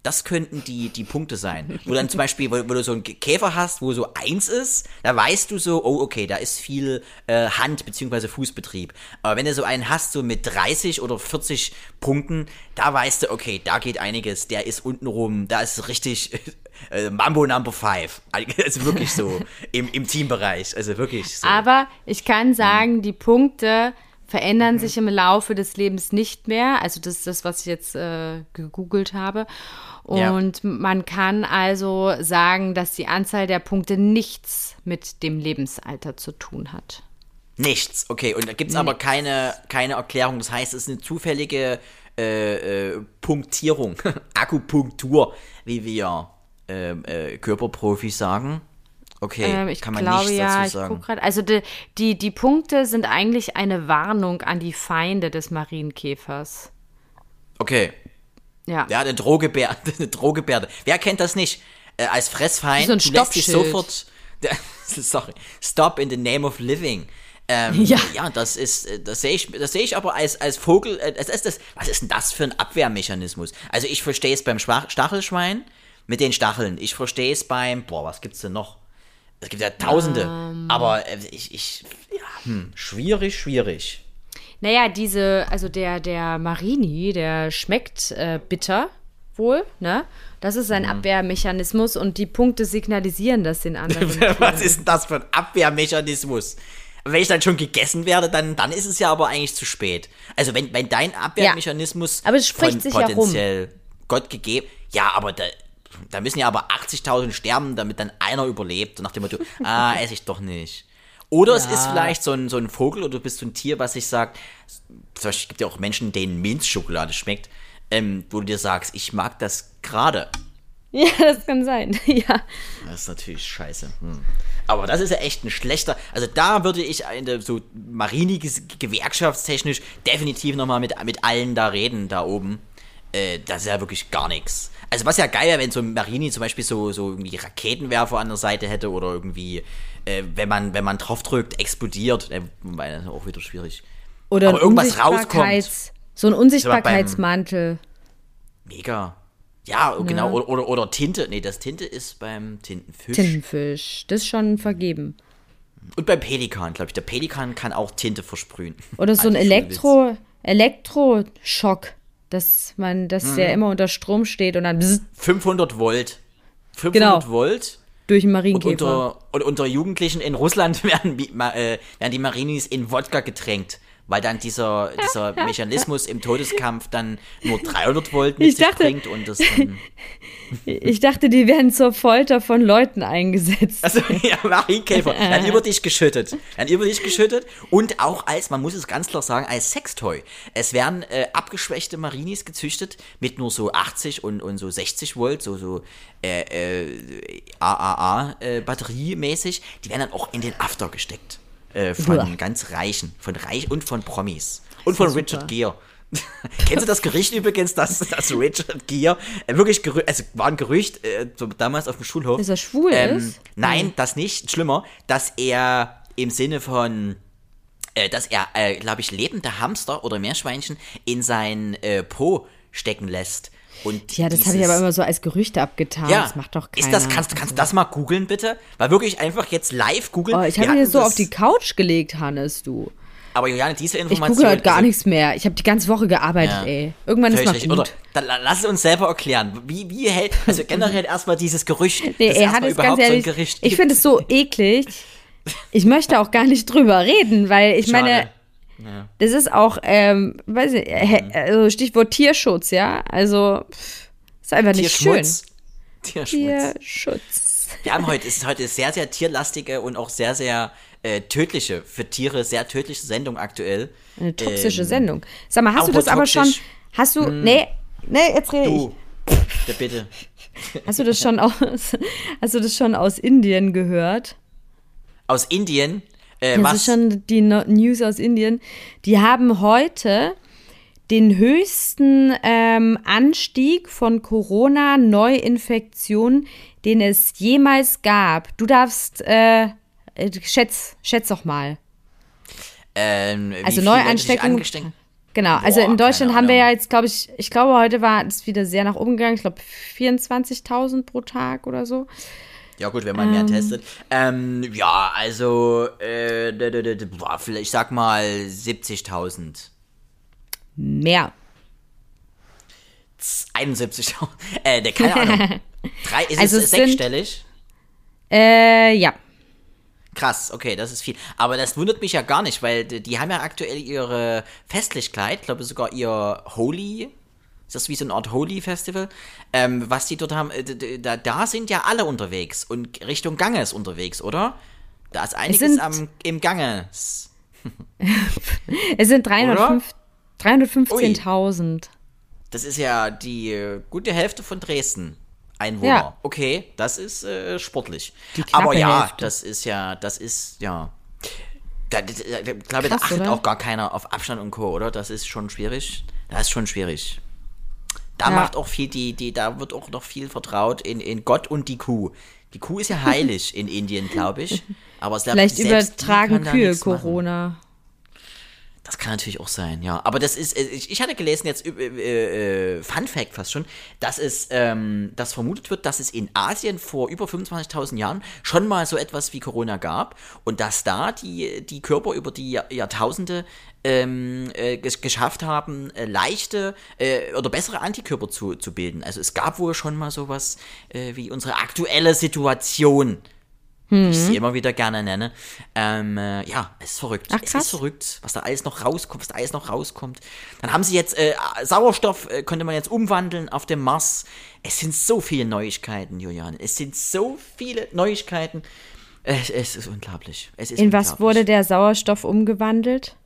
Das könnten die, die Punkte sein. Wo dann zum Beispiel, wo, wo du so einen Käfer hast, wo so eins ist, da weißt du so, oh, okay, da ist viel äh, Hand- bzw. Fußbetrieb. Aber wenn du so einen hast, so mit 30 oder 40 Punkten, da weißt du, okay, da geht einiges, der ist unten rum, da ist richtig (laughs) äh, Mambo Number 5. (laughs) Also wirklich so im, im Teambereich. Also wirklich so. Aber ich kann sagen, die Punkte verändern sich im Laufe des Lebens nicht mehr. Also das ist das, was ich jetzt äh, gegoogelt habe. Ja. Und man kann also sagen, dass die Anzahl der Punkte nichts mit dem Lebensalter zu tun hat. Nichts, okay. Und da gibt es aber keine, keine Erklärung. Das heißt, es ist eine zufällige äh, äh, Punktierung, (laughs) Akupunktur, wie wir ähm, äh, Körperprofis sagen. Okay, Ähm, ich kann man glaube nichts ja, dazu sagen. gerade. Also die, die, die Punkte sind eigentlich eine Warnung an die Feinde des Marienkäfers. Okay, Ja. ja, eine Drohgebärde, (laughs) eine Drohgebärde. Wer kennt das nicht? Äh, als Fressfeind, So ein lässt dich sofort, (laughs) sorry, stop in the name of living. Ähm, (laughs) Ja. ja, das ist, äh, das sehe ich, das sehe ich aber als, als Vogel, äh, das ist das, was ist denn das für ein Abwehrmechanismus? Also ich verstehe es beim Stachelschwein mit den Stacheln. Ich verstehe es beim, boah, was gibt's denn noch? Es gibt ja Tausende, Ähm. aber äh, ich, ich, ja, hm, schwierig, schwierig. Naja, diese, also der, der Marini, der schmeckt äh, bitter wohl, ne? Das ist ein Mhm. Abwehrmechanismus und die Punkte signalisieren das den anderen. (laughs) Was ist denn das für ein Abwehrmechanismus? Wenn ich dann schon gegessen werde, dann, dann ist es ja aber eigentlich zu spät. Also wenn, wenn dein Abwehrmechanismus Aber es spricht von sich ja rum. potenziell Gott gegeben, ja, aber da, da müssen ja aber 80.000 sterben, damit dann einer überlebt. Und nach dem Motto, (laughs) ah, esse ich doch nicht. Oder es ist vielleicht so ein, so ein Vogel oder du bist so ein Tier, was sich sagt, zum Beispiel gibt ja auch Menschen, denen Minzschokolade schmeckt, ähm, wo du dir sagst, ich mag das gerade. (laughs) ja, das kann sein. (laughs) ja. Das ist natürlich scheiße. Hm. Aber das ist ja echt ein schlechter. Also da würde ich der, so Marini gewerkschaftstechnisch definitiv nochmal mit, mit allen da reden, da oben. Äh, das ist ja wirklich gar nichts. Also was ja geil wäre, wenn so ein Marini zum Beispiel so, so irgendwie Raketenwerfer an der Seite hätte oder irgendwie, äh, wenn man, wenn man draufdrückt, explodiert. Äh, das ist auch wieder schwierig. Oder Aber irgendwas Unsichtbarkeits- So ein Unsichtbarkeitsmantel. Mega. Ja, genau. Oder, oder, oder Tinte. Nee, das Tinte ist beim Tintenfisch. Tintenfisch. Das ist schon vergeben. Und beim Pelikan, glaube ich. Der Pelikan kann auch Tinte versprühen. Oder so ein. Elektro, Elektroschock, dass man, dass Mhm. der immer unter Strom steht und dann bzz, 500 Volt. 500 Genau. Volt. durch Und Marienkäfer. unter, und unter Jugendlichen in Russland (laughs) werden, äh, werden die Marinis in Wodka getränkt. Weil dann dieser, dieser (laughs) Mechanismus im Todeskampf dann nur 300 Volt mit Ich dachte- bringt und das dann. (laughs) Ich dachte, die werden zur Folter von Leuten eingesetzt. Also, (laughs) ja, Marienkäfer. Dann über dich geschüttet. Dann über dich geschüttet. Und auch als, man muss es ganz klar sagen, als Sextoy. Es werden äh, abgeschwächte Marinis gezüchtet mit nur so 80 und, und so 60 Volt, so, so äh, äh, AAA äh, batteriemäßig. Die werden dann auch in den After gesteckt. Äh, von Uah. ganz Reichen. Von Reich und von Promis. Und von super. Richard Gere. (laughs) Kennst du das Gerücht übrigens, dass, dass Richard Gere äh, wirklich Gerü also war ein Gerücht äh, damals auf dem Schulhof, Dass er schwul ähm, ist? Nein, das nicht. Schlimmer, dass er im Sinne von, äh, dass er, äh, glaube ich, lebende Hamster oder Meerschweinchen in sein äh, Po stecken lässt. Und Ja, das habe ich aber immer so als Gerüchte abgetan. ja, Das macht doch keiner. Ist das, kannst, kannst du das mal googeln, bitte? Weil wirklich einfach jetzt live googeln. Oh, ich habe mir so auf die Couch gelegt, Hannes, du. Aber Juliane, diese Ich Information. google heute gar also- nichts mehr. Ich habe die ganze Woche gearbeitet, Ja. ey. Irgendwann ist mal gut. Oder dann la- lass es uns selber erklären. Wie, wie hält, also generell erstmal dieses Gerücht, (laughs) Nee, erstmal Hannes, überhaupt ganz ehrlich, so ich finde es so eklig. Ich möchte auch gar nicht drüber reden, weil ich meine, Schade. das ist auch, ähm, weiß ich, Mhm. äh, also Stichwort Tierschutz, ja. Also, ist einfach nicht schön. Tierschmutz. Tierschutz. Wir haben heute, es ist heute sehr, sehr tierlastige und auch sehr, sehr äh, tödliche, für Tiere sehr tödliche Sendung aktuell. Eine toxische Ähm, Sendung. Sag mal, hast du das aber schon, hast du, nee, nee, jetzt rede Du, der bitte. ich. Hast du das schon aus, (laughs) hast du das schon aus Indien gehört? Aus Indien, Äh, Das ist schon die No- News aus Indien. Die haben heute den höchsten ähm, Anstieg von Corona-Neuinfektionen, den es jemals gab. Du darfst, äh, äh, schätz, schätz doch mal. ähm, also Neuansteckung- Genau, also Boah, in Deutschland haben wir ja jetzt, glaube ich, ich glaube, heute war es wieder sehr nach oben gegangen. Ich glaube, 24.000 pro Tag oder so. Ja gut, wenn man mehr testet. Ähm, ja, also, äh, d- d- d- boah, vielleicht, ich sag mal 70.000. Mehr. 71.000. Äh, ne, keine Ahnung. (laughs) Drei, ist Also es es sind- sechsstellig? Äh, ja. Krass, okay, das ist viel. Aber das wundert mich ja gar nicht, weil die, die haben ja aktuell ihre Festlichkeit, ich glaube sogar ihr Holy, ist das wie so eine Art Holy-Festival, ähm, was die dort haben, äh, da, da sind ja alle unterwegs und Richtung Ganges unterwegs, oder? Da ist einiges sind- am, im Ganges. (laughs) Es sind 305 315.000. Das ist ja die äh, gute Hälfte von Dresden. Einwohner. Ja. Okay, das ist äh, sportlich. Aber ja, Hälfte. das ist ja, das ist, ja. Da, da, da, da, ich glaube, da achtet oder? auch gar keiner auf Abstand und Co., oder? Das ist schon schwierig. Das ist schon schwierig. Da Ja. macht auch viel, die, die, da wird auch noch viel vertraut in, in Gott und die Kuh. Die Kuh ist ja heilig in Indien, glaube ich. Aber selbst, Vielleicht selbst übertragen Kühe nichts machen. Das kann natürlich auch sein, ja. Aber das ist, äh, ich, ich hatte gelesen jetzt, äh, äh, Fun Fact fast schon, dass es, ähm, dass vermutet wird, dass es in Asien vor über 25.000 Jahren schon mal so etwas wie Corona gab und dass da die, die Körper über die Jahr, Jahrtausende ähm, äh, ges geschafft haben, äh, leichte äh, oder bessere Antikörper zu, zu bilden. Also es gab wohl schon mal sowas wie unsere aktuelle Situation wie ich sie immer wieder gerne nenne. Ähm, äh, ja, es ist verrückt. Ach, es krass. ist verrückt, was da alles noch rauskommt, was da alles noch rauskommt. Dann haben sie jetzt äh, Sauerstoff, äh, könnte man jetzt umwandeln auf dem Mars. Es sind so viele Neuigkeiten, Julian. Es sind so viele Neuigkeiten. Es, es ist unglaublich. Es ist In was unglaublich. wurde der Sauerstoff umgewandelt?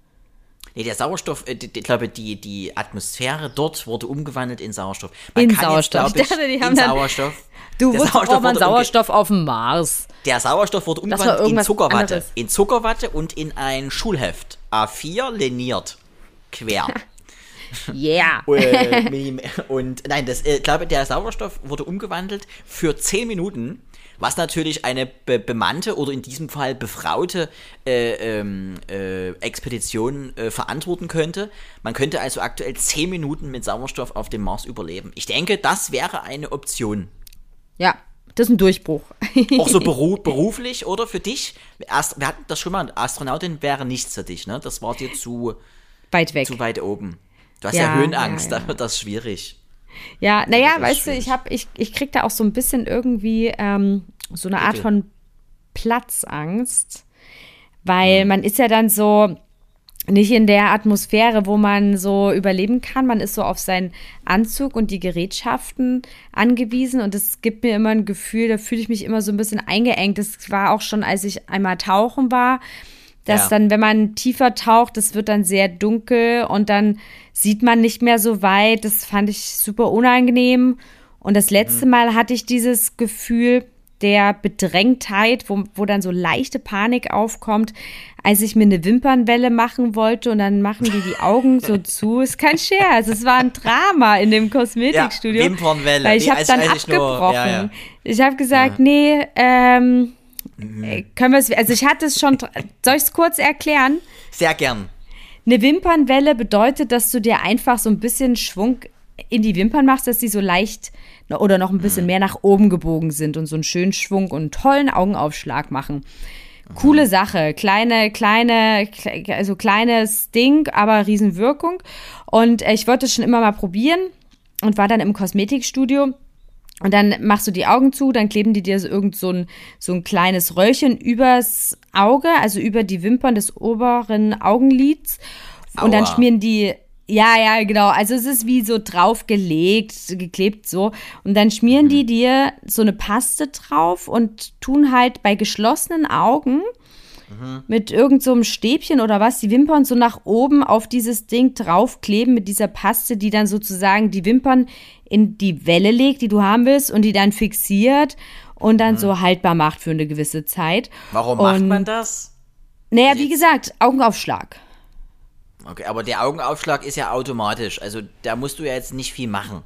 Nee, der Sauerstoff, äh, die, ich glaube, die, die Atmosphäre dort wurde umgewandelt in Sauerstoff. In kann Sauerstoff. Jetzt, Ich dachte, die in haben dann- Sauerstoff. Du wusstest, braucht man Sauerstoff auf dem Mars. Der Sauerstoff wurde umgewandelt in Zuckerwatte. anderes. In Zuckerwatte und in ein Schulheft. A4 liniert. Quer. (laughs) Yeah. (laughs) Äh, und nein, das, äh, ich glaube, der Sauerstoff wurde umgewandelt für 10 Minuten, was natürlich eine be bemannte oder in diesem Fall befraute äh, ähm, äh, Expedition äh, verantworten könnte. Man könnte also aktuell 10 Minuten mit Sauerstoff auf dem Mars überleben. Ich denke, das wäre eine Option. Ja, das ist ein Durchbruch. Auch so beru (laughs) beruflich oder für dich? Ast wir hatten das schon mal, Astronautin wäre nichts für dich, ne? Das war dir zu, Weit weg. zu weit oben. Du hast ja, Ja, Höhenangst, ja, ja. da wird das schwierig. Ja, naja, weißt du, schwierig. ich hab, ich, ich krieg da auch so ein bisschen irgendwie ähm, so eine Art von Platzangst, weil man ist ja dann so nicht in der Atmosphäre, wo man so überleben kann. Man ist so auf seinen Anzug und die Gerätschaften angewiesen und es gibt mir immer ein Gefühl, da fühle ich mich immer so ein bisschen eingeengt. Das war auch schon, als ich einmal tauchen war, dass Ja. dann, wenn man tiefer taucht, das wird dann sehr dunkel und dann sieht man nicht mehr so weit. Das fand ich super unangenehm. Und das letzte Mhm. Mal hatte ich dieses Gefühl der Bedrängtheit, wo, wo dann so leichte Panik aufkommt, als ich mir eine Wimpernwelle machen wollte und dann machen die die Augen so (laughs) zu. Ist kein Scherz, es war ein Drama in dem Kosmetikstudio. Ja, Wimpernwelle. Weil ich habe dann ich nur- abgebrochen. ja, ja. Ich habe gesagt, nee, ähm, können wir es, also ich hatte es schon, soll ich es kurz erklären? Sehr gern. Eine Wimpernwelle bedeutet, dass du dir einfach so ein bisschen Schwung in die Wimpern machst, dass sie so leicht oder noch ein bisschen mehr nach oben gebogen sind und so einen schönen Schwung und einen tollen Augenaufschlag machen. Coole Sache, kleine, kleine, kle- also kleines Ding, aber Riesenwirkung. Und äh, ich wollte es schon immer mal probieren und war dann im Kosmetikstudio und dann machst du die Augen zu, dann kleben die dir so irgend so ein, so ein kleines Röllchen übers Auge, also über die Wimpern des oberen Augenlids. Und dann Aua. schmieren die, ja, ja, genau. Also es ist wie so draufgelegt, geklebt so. Und dann schmieren die dir so eine Paste drauf und tun halt bei geschlossenen Augen mit irgend so einem Stäbchen oder was die Wimpern so nach oben auf dieses Ding draufkleben mit dieser Paste, die dann sozusagen die Wimpern in die Welle legt, die du haben willst und die dann fixiert und dann so haltbar macht für eine gewisse Zeit. Warum Und macht man das? Naja, wie gesagt, Augenaufschlag. Okay, aber der Augenaufschlag ist ja automatisch. Also da musst du ja jetzt nicht viel machen.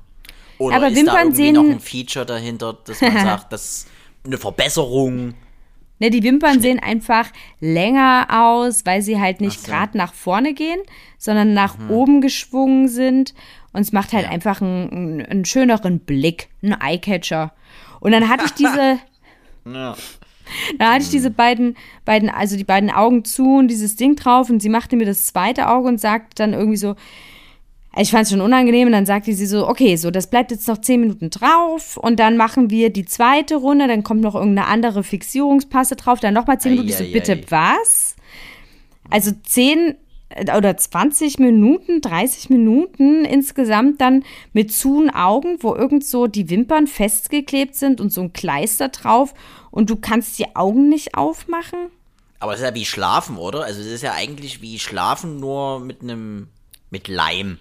Oder Aber ist da Wimpern irgendwie sehen- noch ein Feature dahinter, dass man (laughs) sagt, das ist eine Verbesserung? Ne, die Wimpern sehen einfach länger aus, weil sie halt nicht so. gerade nach vorne gehen, sondern nach Mhm. oben geschwungen sind. Und es macht halt einfach einen, einen, schöneren Blick, einen Eyecatcher. Und dann hatte ich diese, (laughs) Ja. da hatte ich diese beiden, beiden, also die beiden Augen zu und dieses Ding drauf und sie machte mir das zweite Auge und sagte dann irgendwie so, ich fand es schon unangenehm und dann sagte sie so, okay, so, das bleibt jetzt noch zehn Minuten drauf und dann machen wir die zweite Runde, dann kommt noch irgendeine andere Fixierungspasse drauf, dann nochmal zehn Minuten. Ich so, bitte was? Also zehn äh, oder 20 Minuten, 30 Minuten insgesamt dann mit zuen Augen, wo irgend so die Wimpern festgeklebt sind und so ein Kleister drauf und du kannst die Augen nicht aufmachen? Aber es ist ja wie Schlafen, oder? Also es ist ja eigentlich wie Schlafen, nur mit einem, mit Leim.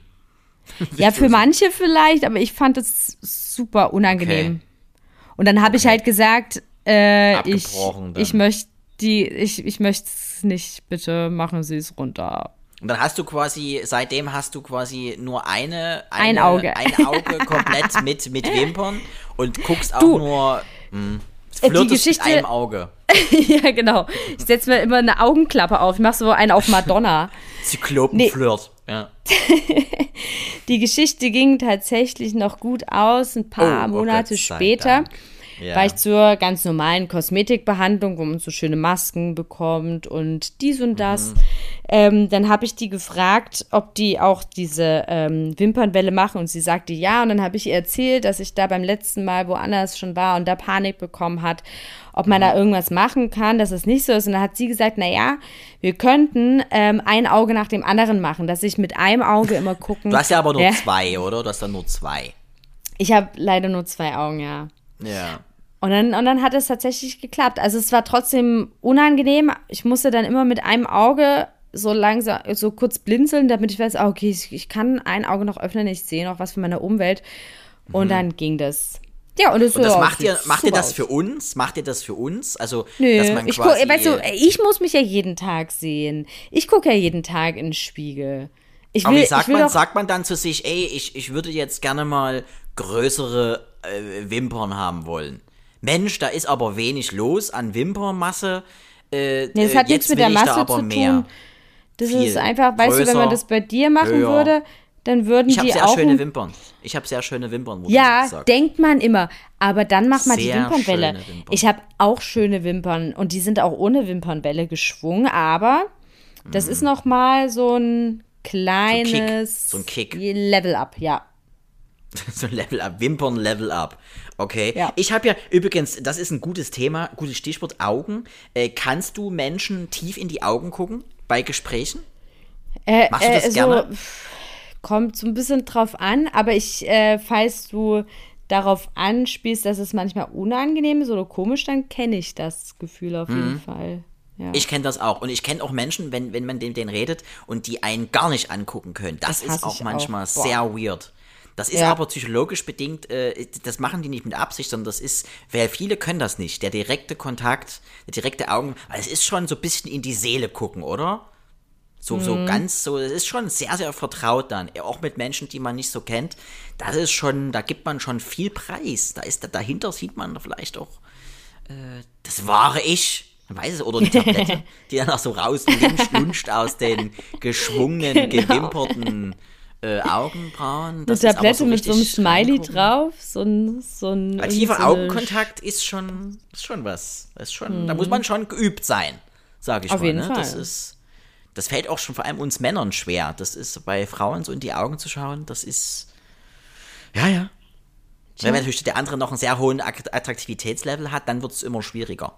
(laughs) Ja, für manche vielleicht, aber ich fand es super unangenehm. Und dann habe ich Okay. halt gesagt, äh, ich, dann. ich möchte die, ich, ich möchte es nicht, bitte machen Sie es runter. Und dann hast du quasi, seitdem hast du quasi nur eine, Ein eine Auge. ein Auge (laughs) komplett mit, mit Wimpern und guckst auch Du, nur, mh, die flirtest Geschichte- mit einem Auge. (laughs) ja, genau. Ich setze mir immer eine Augenklappe auf. Ich mache so einen auf Madonna. (laughs) Zyklopenflirt. Ja. (laughs) Die Geschichte ging tatsächlich noch gut aus. Ein paar Oh, oh Monate Gott sei später Dank. Ja. war ich zur ganz normalen Kosmetikbehandlung, wo man so schöne Masken bekommt und dies und das. Mhm. Ähm, dann habe ich die gefragt, ob die auch diese ähm, Wimpernwelle machen und sie sagte ja. Und dann habe ich ihr erzählt, dass ich da beim letzten Mal woanders schon war und da Panik bekommen hat, ob man Mhm. da irgendwas machen kann, dass es nicht so ist. Und dann hat sie gesagt, na ja, wir könnten ähm, ein Auge nach dem anderen machen, dass ich mit einem Auge immer (laughs) gucken. Du hast ja aber nur Ja. zwei, oder? Du hast dann nur zwei. Ich habe leider nur zwei Augen, ja. Ja. Und dann, und dann hat es tatsächlich geklappt. Also es war trotzdem unangenehm. Ich musste dann immer mit einem Auge so langsam, so kurz blinzeln, damit ich weiß, ah, okay, ich, ich kann ein Auge noch öffnen, ich sehe noch was von meiner Umwelt. Und dann ging das. Ja, und, das, Mhm. Und das macht ihr, macht ihr das aus. für uns? Macht ihr das für uns? Also, Nö, dass man ich, quasi. guck, weißt du, ich muss mich ja jeden Tag sehen. Ich gucke ja jeden Tag in den Spiegel. Ich aber will, wie sagt ich man, sagt man dann zu sich, ey, ich, ich würde jetzt gerne mal größere äh, Wimpern haben wollen. Mensch, da ist aber wenig los an Wimpernmasse. Äh, Nee, das äh, hat nichts mit der ich Masse aber zu mehr. tun. Das ist einfach, weißt du, wenn man das bei dir machen höher. würde, dann würden Ich habe die sehr Augen schöne Wimpern. Ich habe sehr schöne Wimpern, Ja, ich denkt man immer. Aber dann macht man die Sehr Wimpernwelle. schöne Wimpern. Ich habe auch schöne Wimpern und die sind auch ohne Wimpernwelle geschwungen, aber das ist noch mal so ein kleines So ein Kick. Level up, ja. (laughs) so Level Up, Wimpern Level Up. Okay. Ja. Ich habe ja übrigens, das ist ein gutes Thema, gutes Stichwort Augen. Äh, kannst du Menschen tief in die Augen gucken bei Gesprächen? Äh, Machst du das äh, so, gerne? kommt so ein bisschen drauf an, aber ich, äh, falls du darauf anspielst, dass es manchmal unangenehm ist oder komisch, dann kenne ich das Gefühl auf jeden Fall. Ja. Ich kenne das auch. Und ich kenne auch Menschen, wenn, wenn man den, den redet und die einen gar nicht angucken können. Das, Das ist auch manchmal auch. Sehr weird. Das ist Ja. aber psychologisch bedingt, äh, das machen die nicht mit Absicht, sondern das ist, weil viele können das nicht. Der direkte Kontakt, der direkte Augen, weil es ist schon so ein bisschen in die Seele gucken, oder? So, Mhm. so ganz so, das ist schon sehr, sehr vertraut dann. Auch mit Menschen, die man nicht so kennt. Das ist schon, da gibt man schon viel Preis. Da ist, dahinter sieht man vielleicht auch äh, das wahre Ich. Man weiß es, oder die (laughs) Tablette, die dann auch so rauslunscht lunscht aus den geschwungenen, Genau. gewimperten äh, Augenbrauen. Eine Das ist aber Tablette mit so einem Smiley reingucken. drauf, so ein, so ein Weil tiefer so eine- Augenkontakt ist schon, ist schon was. Ist schon, Da muss man schon geübt sein, sage ich Auf mal. jeden ne? Fall. Das ist, das fällt auch schon vor allem uns Männern schwer. Das ist bei Frauen so in die Augen zu schauen, das ist, ja, ja. Wenn natürlich der andere noch einen sehr hohen Ak- Attraktivitätslevel hat, dann wird es immer schwieriger.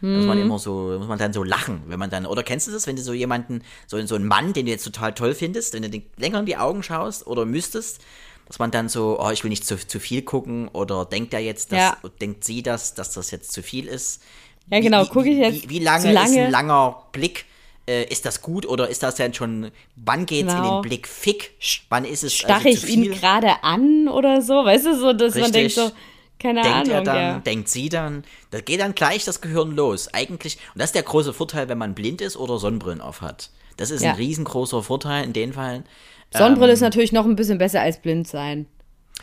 Muss man immer so, muss man dann so lachen, wenn man dann, oder kennst du das, wenn du so jemanden, so, so einen Mann, den du jetzt total toll findest, wenn du den länger in die Augen schaust oder müsstest, dass man dann so, oh, ich will nicht zu, zu viel gucken oder denkt er jetzt, dass, Ja. denkt sie das, dass das jetzt zu viel ist? Ja, genau, gucke ich jetzt Wie, wie lange, lange? ist ein langer Blick? Äh, ist das gut oder ist das denn schon, wann geht's in Genau. den Blick fick? Wann ist es Starre also ich ihn gerade an oder so? Weißt du, so, dass man denkt Richtig. so, Keine denkt Ahnung, er dann, ja. denkt sie dann, da geht dann gleich das Gehirn los. Eigentlich, und das ist der große Vorteil, wenn man blind ist oder Sonnenbrillen auf hat. Das ist Ja. ein riesengroßer Vorteil in den Fällen. Sonnenbrille Ähm. ist natürlich noch ein bisschen besser als blind sein.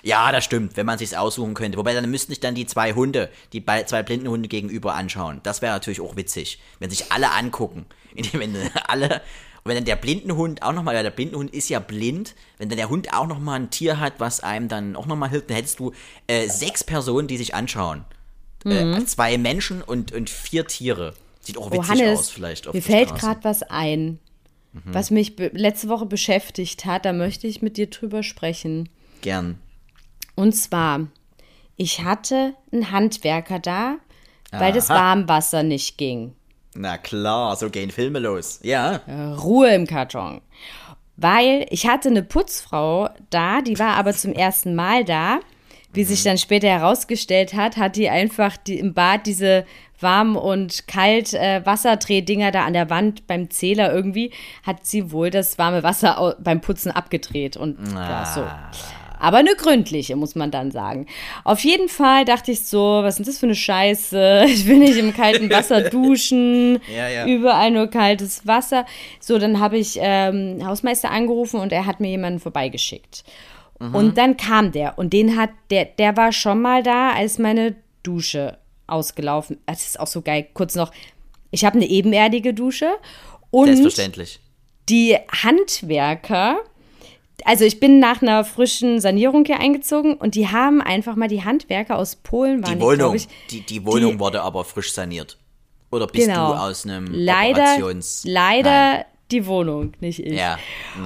Ja, das stimmt, wenn man sich's aussuchen könnte. Wobei dann müssten sich dann die zwei Hunde, die zwei blinden Hunde gegenüber anschauen. Das wäre natürlich auch witzig, wenn sich alle angucken. Indem wenn alle wenn dann der Blindenhund auch nochmal, weil der Blindenhund ist ja blind, wenn dann der Hund auch nochmal ein Tier hat, was einem dann auch nochmal hilft, dann hättest du äh, sechs Personen, die sich anschauen. Äh, zwei Menschen und, und vier Tiere. Sieht auch Mhm. Oh, witzig Hannes, aus, vielleicht. Auf mir fällt gerade was ein, Mhm. was mich letzte Woche beschäftigt hat. Da möchte ich mit dir drüber sprechen. Gern. Und zwar, ich hatte einen Handwerker da, weil das Warmwasser nicht ging. Na klar, so gehen Filme los. Ja. Ruhe im Karton. Weil ich hatte eine Putzfrau da, die war aber zum ersten Mal da. Wie sich dann später herausgestellt hat, hat die einfach die, im Bad diese warm und kalt äh, Wasserdrehdinger da an der Wand beim Zähler irgendwie, hat sie wohl das warme Wasser beim Putzen abgedreht und ja, so. Aber eine gründliche, muss man dann sagen. Auf jeden Fall dachte ich so, was ist das für eine Scheiße? (laughs) Ich will nicht im kalten Wasser (laughs) duschen. Ja, ja. Überall nur kaltes Wasser. So, dann habe ich ähm, Hausmeister angerufen und er hat mir jemanden vorbeigeschickt. Und dann kam der und den hat, der, der war schon mal da, als meine Dusche ausgelaufen. Das ist auch so geil. Kurz noch, ich habe eine ebenerdige Dusche und Selbstverständlich. die Handwerker, also ich bin nach einer frischen Sanierung hier eingezogen und die haben einfach mal die Handwerker aus Polen waren Die Wohnung, ich, die, die Wohnung die- wurde aber frisch saniert. Oder bist Genau. du aus einem leider, Operations... leider Nein. die Wohnung, nicht ich. Ja.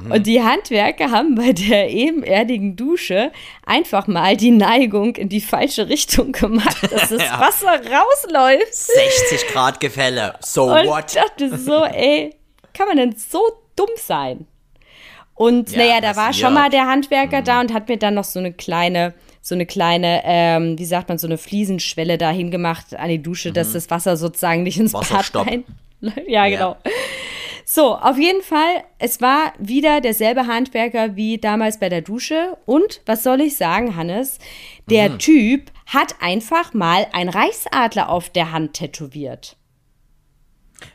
Und die Handwerker haben bei der ebenerdigen Dusche einfach mal die Neigung in die falsche Richtung gemacht, dass (laughs) das Ja. Wasser rausläuft. 60 Grad Gefälle. So Und what? ich dachte so, ey, kann man denn so dumm sein? Und Ja, naja, da war schon mal der Handwerker da und hat mir dann noch so eine kleine, so eine kleine, ähm, wie sagt man, so eine Fliesenschwelle da hingemacht an die Dusche, dass das Wasser sozusagen nicht ins Bad rein. (laughs) Ja, genau. So, auf jeden Fall, es war wieder derselbe Handwerker wie damals bei der Dusche. Und was soll ich sagen, Hannes? Der Typ hat einfach mal ein Reichsadler auf der Hand tätowiert.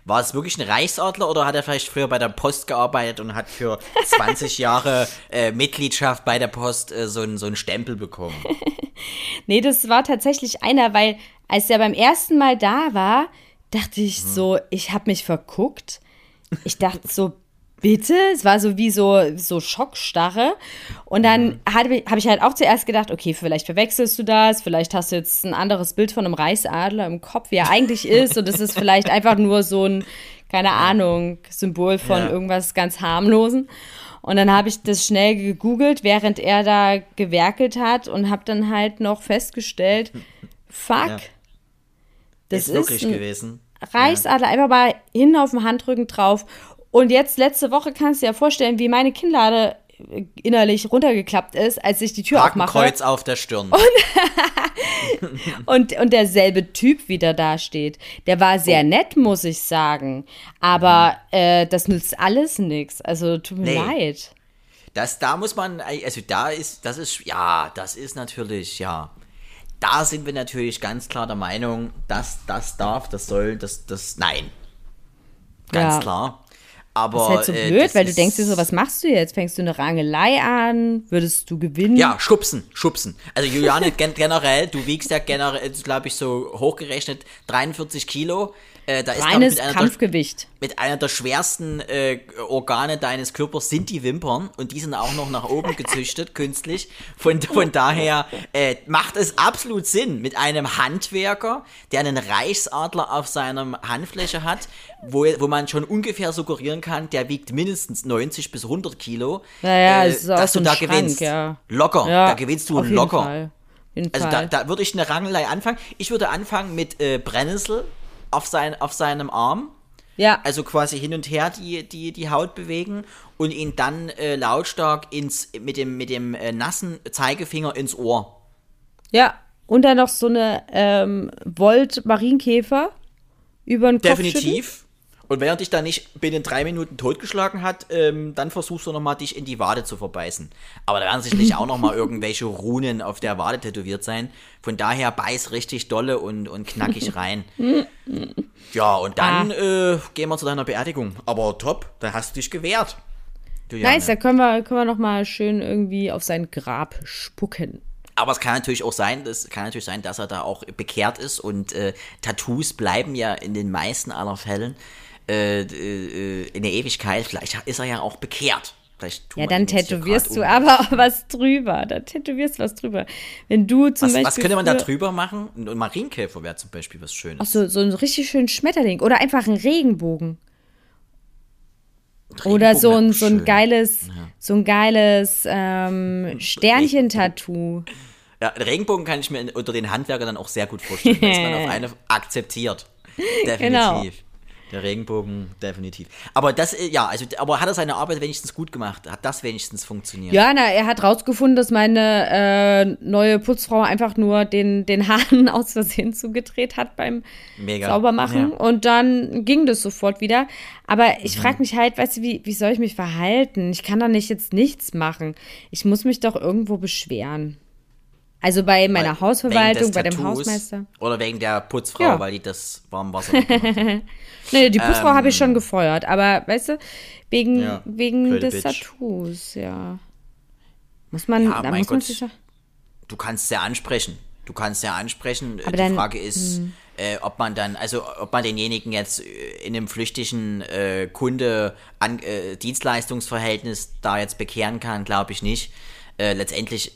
War es wirklich ein Reichsadler oder hat er vielleicht früher bei der Post gearbeitet und hat für 20 Jahre äh, Mitgliedschaft bei der Post äh, so, einen, so einen Stempel bekommen? (laughs) Nee, das war tatsächlich einer, weil als er beim ersten Mal da war, dachte ich so, ich habe mich verguckt. Ich dachte so, bitte? Es war so wie so, so Schockstarre. Und dann habe hab ich halt auch zuerst gedacht, okay, vielleicht verwechselst du das, vielleicht hast du jetzt ein anderes Bild von einem Reichsadler im Kopf, wie er eigentlich (laughs) ist. Und es ist vielleicht einfach nur so ein, keine Ahnung, Symbol von Ja. irgendwas ganz harmlosen. Und dann habe ich das schnell gegoogelt, während er da gewerkelt hat und habe dann halt noch festgestellt, fuck, Ja. das ist ist, wirklich gewesen. Reichsadler, einfach mal hin auf dem Handrücken drauf. Und jetzt letzte Woche kannst du dir ja vorstellen, wie meine Kinnlade äh, innerlich runtergeklappt ist, als ich die Tür aufmache Hakenkreuz auf der Stirn. (laughs) und, und derselbe Typ wieder da steht. Der war sehr Oh. nett, muss ich sagen. Aber äh, das nützt alles nichts. Also tut mir Nee. leid. Das, da muss man, also da ist, das ist, ja, das ist natürlich, ja. Da sind wir natürlich ganz klar der Meinung, dass das darf, das soll, das, das, nein. Ganz Ja. klar. Aber, Das ist halt so äh, blöd, das weil du denkst dir so, was machst du jetzt? Fängst du eine Rangelei an? Würdest du gewinnen? Ja, schubsen, schubsen. Also Juliane, (laughs) gen generell, du wiegst ja generell, glaube ich, so hochgerechnet 43 Kilo. Äh, da ist, glaub ich, Reines mit einer der- Kampfgewicht. mit einer der schwersten äh, Organe deines Körpers sind die Wimpern und die sind auch noch nach oben (laughs) gezüchtet, künstlich. Von, von daher äh, macht es absolut Sinn mit einem Handwerker, der einen Reichsadler auf seiner Handfläche hat, wo, wo man schon ungefähr suggerieren kann, der wiegt mindestens 90 bis 100 Kilo, Naja, äh, es ist auch dass so du da Schrank, gewinnst. ja. Locker, Ja, da gewinnst du locker. Fall. Also da, da würde ich eine Rangelei anfangen. Ich würde anfangen mit äh, Brennnessel auf, sein, auf seinem Arm. ja, Also quasi hin und her die, die, die Haut bewegen und ihn dann äh, lautstark ins, mit dem, mit dem äh, nassen Zeigefinger ins Ohr. ja. Und dann noch so eine ähm, Volt-Marienkäfer über den Kopf schütten. Und wenn er dich dann nicht binnen drei Minuten totgeschlagen hat, ähm, dann versuchst du nochmal, dich in die Wade zu verbeißen. Aber da werden sicherlich auch nochmal (laughs) irgendwelche Runen auf der Wade tätowiert sein. Von daher beiß richtig dolle und, und knackig (laughs) rein. ja, und dann äh, gehen wir zu deiner Beerdigung. Aber top, da hast du dich gewehrt. Juliane. Nice, da können wir, können wir noch mal schön irgendwie auf sein Grab spucken. Aber es kann natürlich auch sein, das kann natürlich sein, dass er da auch bekehrt ist und äh, Tattoos bleiben ja in den meisten aller Fällen äh, äh, in der Ewigkeit. Vielleicht ist er ja auch bekehrt. Ja, dann tätowierst du um. aber (laughs) was drüber. Da tätowierst du was drüber. Wenn du zum Was, Beispiel. was könnte man da drüber machen? Ein Marienkäfer wäre zum Beispiel was Schönes. Ach so, so ein richtig schönen Schmetterling. Oder einfach ein Regenbogen. Oder so ein, Regenbogen so ein geiles, so ein geiles ähm, Sternchen-Tattoo. Ja, einen Regenbogen kann ich mir unter den Handwerkern dann auch sehr gut vorstellen. Da ist man (laughs) auf eine akzeptiert. Definitiv. Genau. Der Regenbogen, definitiv. Aber das, äh, ja, also, aber hat er seine Arbeit wenigstens gut gemacht? Hat das wenigstens funktioniert? Ja, na, er hat rausgefunden, dass meine äh, neue Putzfrau einfach nur den, den Hahn (laughs) aus Versehen zugedreht hat beim Mega. Saubermachen. Ja. Und dann ging das sofort wieder. Aber Mhm. ich frage mich halt, weißt du, wie, wie soll ich mich verhalten? Ich kann doch nicht jetzt nichts machen. Ich muss mich doch irgendwo beschweren. Also bei meiner Weil- Hausverwaltung, bei dem Hausmeister. Oder wegen der Putzfrau, Ja. weil die das warme Wasser (laughs) hat. Nee, die Putzfrau habe ich schon gefeuert, aber weißt du, wegen, Ähm. Ja, wegen des Bitch. Tattoos, ja. Muss man, Ja, da muss man Gott. sich doch- Du kannst ja ansprechen. Du kannst ja ansprechen. Aber die dann- hm. Frage ist, äh, ob man dann, also ob man denjenigen jetzt äh, in einem flüchtigen äh, Kunde an, äh, Dienstleistungsverhältnis da jetzt bekehren kann, glaube ich nicht. Äh, letztendlich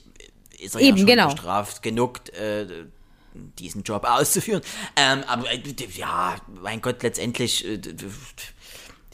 ist er Eben, ja schon genau. bestraft genug, äh, diesen Job (laughs) auszuführen. Ähm, aber äh, ja, mein Gott, letztendlich. Äh,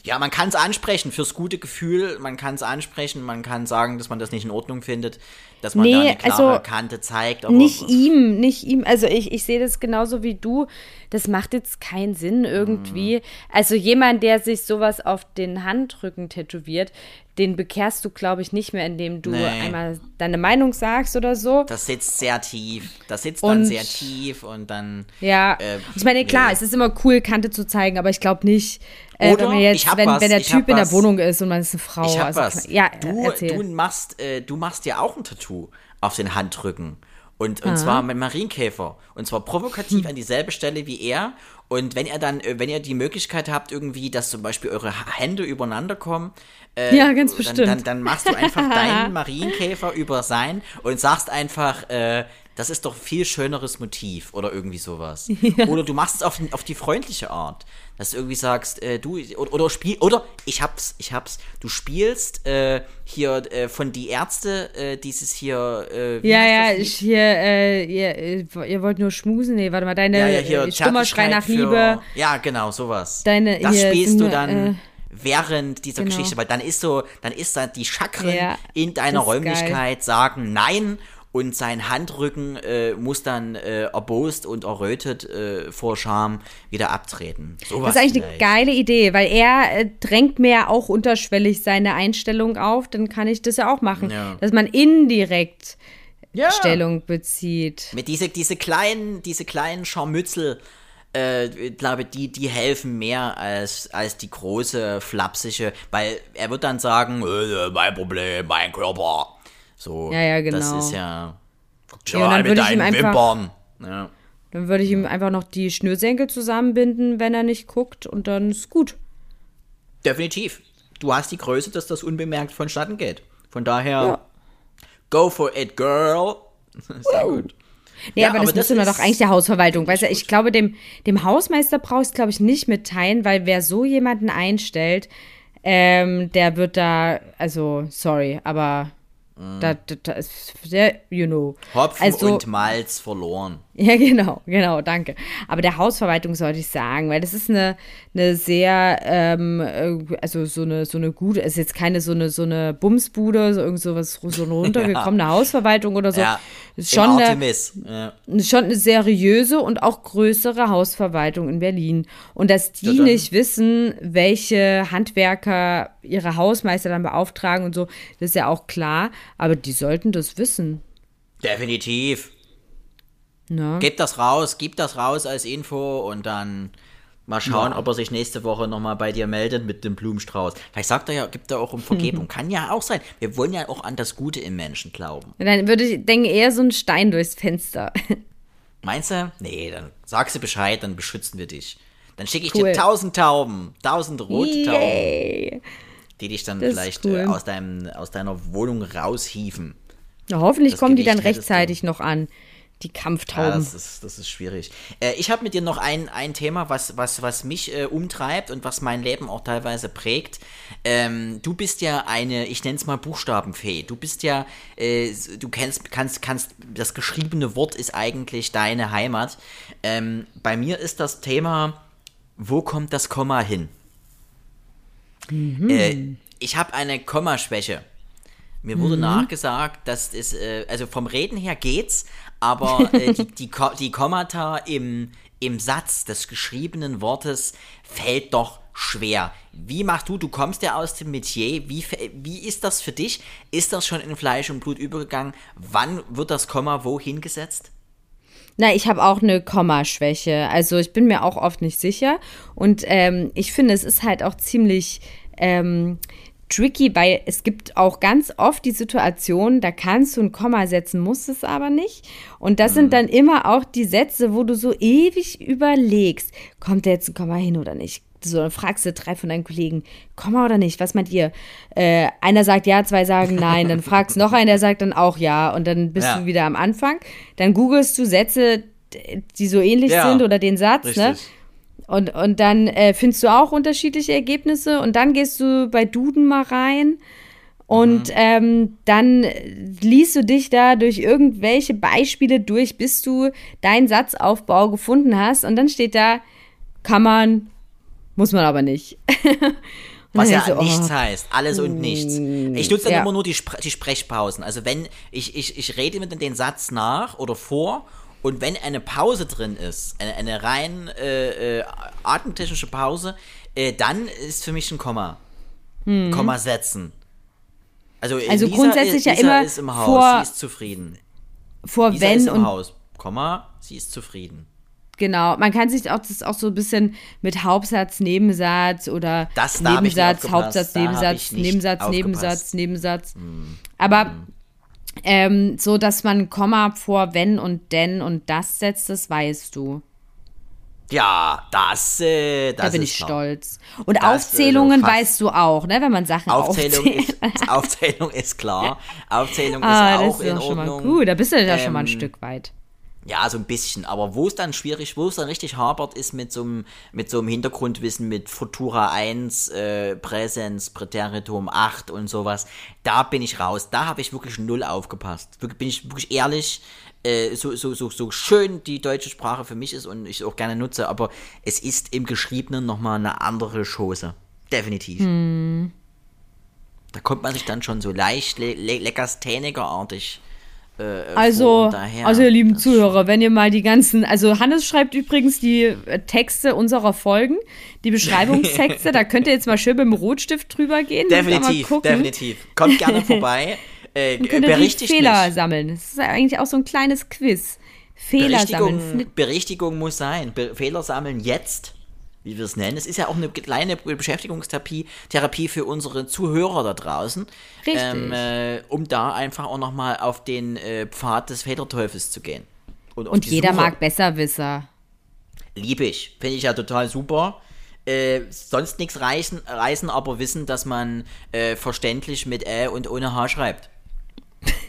ja, man kann es ansprechen fürs gute Gefühl, man kann es ansprechen, man kann sagen, dass man das nicht in Ordnung findet, dass man da Nee, eine klare also Kante zeigt. Nicht ihm, nicht ihm. Also ich, ich sehe das genauso wie du. Das macht jetzt keinen Sinn irgendwie. Also jemand, der sich sowas auf den Handrücken tätowiert, den bekehrst du, glaube ich, nicht mehr, indem du Nee. einmal deine Meinung sagst oder so. Das sitzt sehr tief. Das sitzt dann Und- sehr tief und dann. Ja, Äh, ich meine, klar, nee. es ist immer cool, Kante zu zeigen, aber ich glaube nicht, äh, Oder wenn, jetzt, wenn, was, wenn der Typ in der was. Wohnung ist und man ist eine Frau. Ich hab also, was. Ja, du, erzähl. du machst, äh, du machst ja auch ein Tattoo auf den Handrücken. Und, Ah. und zwar mit Marienkäfer. Und zwar provokativ Hm. an dieselbe Stelle wie er. Und wenn ihr dann, äh, wenn ihr die Möglichkeit habt, irgendwie, dass zum Beispiel eure Hände übereinander kommen, äh, Ja, ganz dann, bestimmt. Dann, dann machst du einfach deinen (laughs) Marienkäfer über sein und sagst einfach, äh, das ist doch viel schöneres Motiv oder irgendwie sowas. (laughs) Oder du machst es auf, auf die freundliche Art. Dass du irgendwie sagst, äh, du, oder, oder spiel, oder ich hab's, ich hab's, du spielst äh, hier äh, von die Ärzte äh, dieses hier, äh, ja, ja, ich hier, äh, ihr, äh, ihr wollt nur schmusen. Nee, warte mal, deine ja, ja, äh, Stummer Schrei Zärtlichkeit nach für- Liebe. Ja, genau, sowas. Deine- das hier spielst du dann äh, während dieser genau. Geschichte, weil dann ist so, dann ist da die Chakren Ja, in deiner Räumlichkeit sagen Nein und sein Handrücken äh, muss dann äh, erbost und errötet äh, vor Scham wieder abtreten. Sowas Das ist eigentlich vielleicht. eine geile Idee, weil er äh, drängt mir ja auch unterschwellig seine Einstellung auf, dann kann ich das ja auch machen. Ja. Dass man indirekt Ja. Stellung bezieht. Mit diese, diese kleinen, diese kleinen Scharmützel, äh, ich glaube, die, die helfen mehr als, als die große, flapsige, weil er wird dann sagen, äh, mein Problem, mein Körper. So, Ja, ja, Das genau. ist ja, guck Ja, mit würde ich ihm deinen einfach- Wimpern. Ja. Dann würde ich ihm einfach noch die Schnürsenkel zusammenbinden, wenn er nicht guckt und dann ist gut. Definitiv. Du hast die Größe, dass das unbemerkt vonstatten geht. Von daher, Ja. go for it, girl. (laughs) Sehr gut. Nee, Ja, aber aber das, wir ist- doch eigentlich der Hausverwaltung. Weißt du, ich glaube, dem, dem Hausmeister brauchst du, glaube ich, nicht mitteilen, weil wer so jemanden einstellt, ähm, der wird da, also, sorry, aber da, da, da ist you know. Hopfen also, und Malz verloren. (laughs) Ja, genau, genau, danke. Aber der Hausverwaltung sollte ich sagen, weil das ist eine, eine sehr, ähm, äh, also so eine, so eine gute, ist jetzt keine so eine, so eine Bumsbude, so irgend sowas, so eine (laughs) runtergekommene Hausverwaltung oder so. Ja, ist schon eine. Ja. schon eine seriöse und auch größere Hausverwaltung in Berlin. Und dass die Ja, nicht wissen, welche Handwerker ihre Hausmeister dann beauftragen und so, das ist ja auch klar. Aber die sollten das wissen. Definitiv. Ne? Gebt das raus, gib das raus als Info und dann, Mal schauen, ob er sich nächste Woche nochmal bei dir meldet mit dem Blumenstrauß. Vielleicht sagt er ja, gibt er auch um Vergebung. (laughs) Kann ja auch sein. Wir wollen ja auch an das Gute im Menschen glauben. Dann würde ich denken, eher so ein Stein durchs Fenster. (laughs) Meinst du? Nee, dann sagst du Bescheid, dann beschützen wir dich. Dann schicke ich Cool. dir tausend Tauben, tausend rote Tauben, die dich dann Das vielleicht cool. äh, aus, deinem, aus deiner Wohnung raushieven. Ja, hoffentlich Das kommen die dann Gewicht rechtzeitig noch an. Die Ja, Kampftauben. das ist, das ist schwierig. Äh, ich habe mit dir noch ein, ein Thema, was, was, was mich äh, umtreibt und was mein Leben auch teilweise prägt. Ähm, du bist ja eine, ich nenne es mal Buchstabenfee. Du bist ja, äh, du kennst, kannst, kannst, das geschriebene Wort ist eigentlich deine Heimat. Ähm, bei mir ist das Thema, wo kommt das Komma hin? Äh, ich habe eine Kommaschwäche. Mir wurde nachgesagt, dass es, äh, also vom Reden her geht's, aber (laughs) äh, die, die, Ko die Kommata im, im Satz des geschriebenen Wortes fällt doch schwer. Wie machst du, du kommst ja aus dem Metier, wie, wie ist das für dich? Ist das schon in Fleisch und Blut übergegangen? Wann wird das Komma wo hingesetzt? Na, ich habe auch eine Kommaschwäche. Also ich bin mir auch oft nicht sicher. Und ähm, ich finde, es ist halt auch ziemlich ähm, tricky, weil es gibt auch ganz oft die Situation, da kannst du ein Komma setzen, musst es aber nicht. Und das sind dann immer auch die Sätze, wo du so ewig überlegst, kommt da jetzt ein Komma hin oder nicht? So, dann fragst du drei von deinen Kollegen, Komma oder nicht? Was meint ihr? Äh, einer sagt ja, zwei sagen nein. Dann fragst noch einen, der sagt dann auch ja. Und dann bist Ja. du wieder am Anfang. Dann googelst du Sätze, die so ähnlich Ja, sind oder den Satz, ne? Und, und dann äh, findest du auch unterschiedliche Ergebnisse und dann gehst du bei Duden mal rein und ähm, dann liest du dich da durch irgendwelche Beispiele durch, bis du deinen Satzaufbau gefunden hast und dann steht da, kann man, muss man aber nicht. (laughs) Was ja denkst du, nichts oh, heißt, alles und nichts. Ich nutze dann ja. immer nur die, Spre die Sprechpausen. Also wenn ich, ich, ich rede mir dann den Satz nach oder vor und wenn eine Pause drin ist, eine, eine rein äh, äh, atemtechnische Pause, äh, dann ist für mich ein Komma. Komma setzen. Also, Mhm. Also Lisa grundsätzlich ist, ja immer ist im Haus, vor- sie ist zufrieden. vor Lisa wenn ist im und Haus, Komma, sie ist zufrieden. Genau, man kann sich auch das auch so ein bisschen mit Hauptsatz, Nebensatz oder Das- Nebensatz. Hauptsatz, Nebensatz, ich nicht Nebensatz, aufgepasst. Hm. Nebensatz, Nebensatz. Ähm, so, dass man Komma vor wenn und denn und das setzt, das weißt du. Ja, das, äh, das Da bin ich stolz. Und Das, äh, Aufzählungen fast. weißt du auch, ne, wenn man Sachen Aufzählung aufzählt. ist, Aufzählung ist klar. (laughs) Aufzählung ah, ist das auch ist in doch schon mal Ordnung. gut. Da bist du ja schon mal ein Ähm, Stück weit. Ja, so ein bisschen. Aber wo es dann schwierig, wo es dann richtig hapert, ist mit so einem, mit so einem Hintergrundwissen mit Futura 1, äh, Präsens, Präteritum 8 und sowas. Da bin ich raus. Da habe ich wirklich null aufgepasst. Wirklich, bin ich wirklich ehrlich, äh, so, so, so, so schön die deutsche Sprache für mich ist und ich auch gerne nutze, aber es ist im Geschriebenen nochmal eine andere Chose. Definitiv. Hm. Da kommt man sich dann schon so leicht le le leckerstänigerartig äh, Also, und also ihr lieben Das- Zuhörer, wenn ihr mal die ganzen, also Hannes schreibt übrigens die äh, Texte unserer Folgen, die Beschreibungstexte, da könnt ihr jetzt mal schön mit dem Rotstift drüber gehen. und Definitiv, gucken. definitiv. Kommt gerne (laughs) vorbei. Äh, Dann könnt ihr Fehler mich. sammeln. Das ist eigentlich auch so ein kleines Quiz. Fehler sammeln. Berichtigung, Berichtigung muss sein. Be Fehler sammeln jetzt, wie wir es nennen. Es ist ja auch eine kleine Beschäftigungstherapie Therapie für unsere Zuhörer da draußen. Richtig. Ähm, äh, um da einfach auch nochmal auf den äh, Pfad des Fehlerteufels zu gehen. Und die jeder Suche. mag Besserwisser. Liebe ich. Finde ich ja total super. Äh, sonst nichts reißen, reißen, aber wissen, dass man äh, verständlich mit Ä und ohne H schreibt.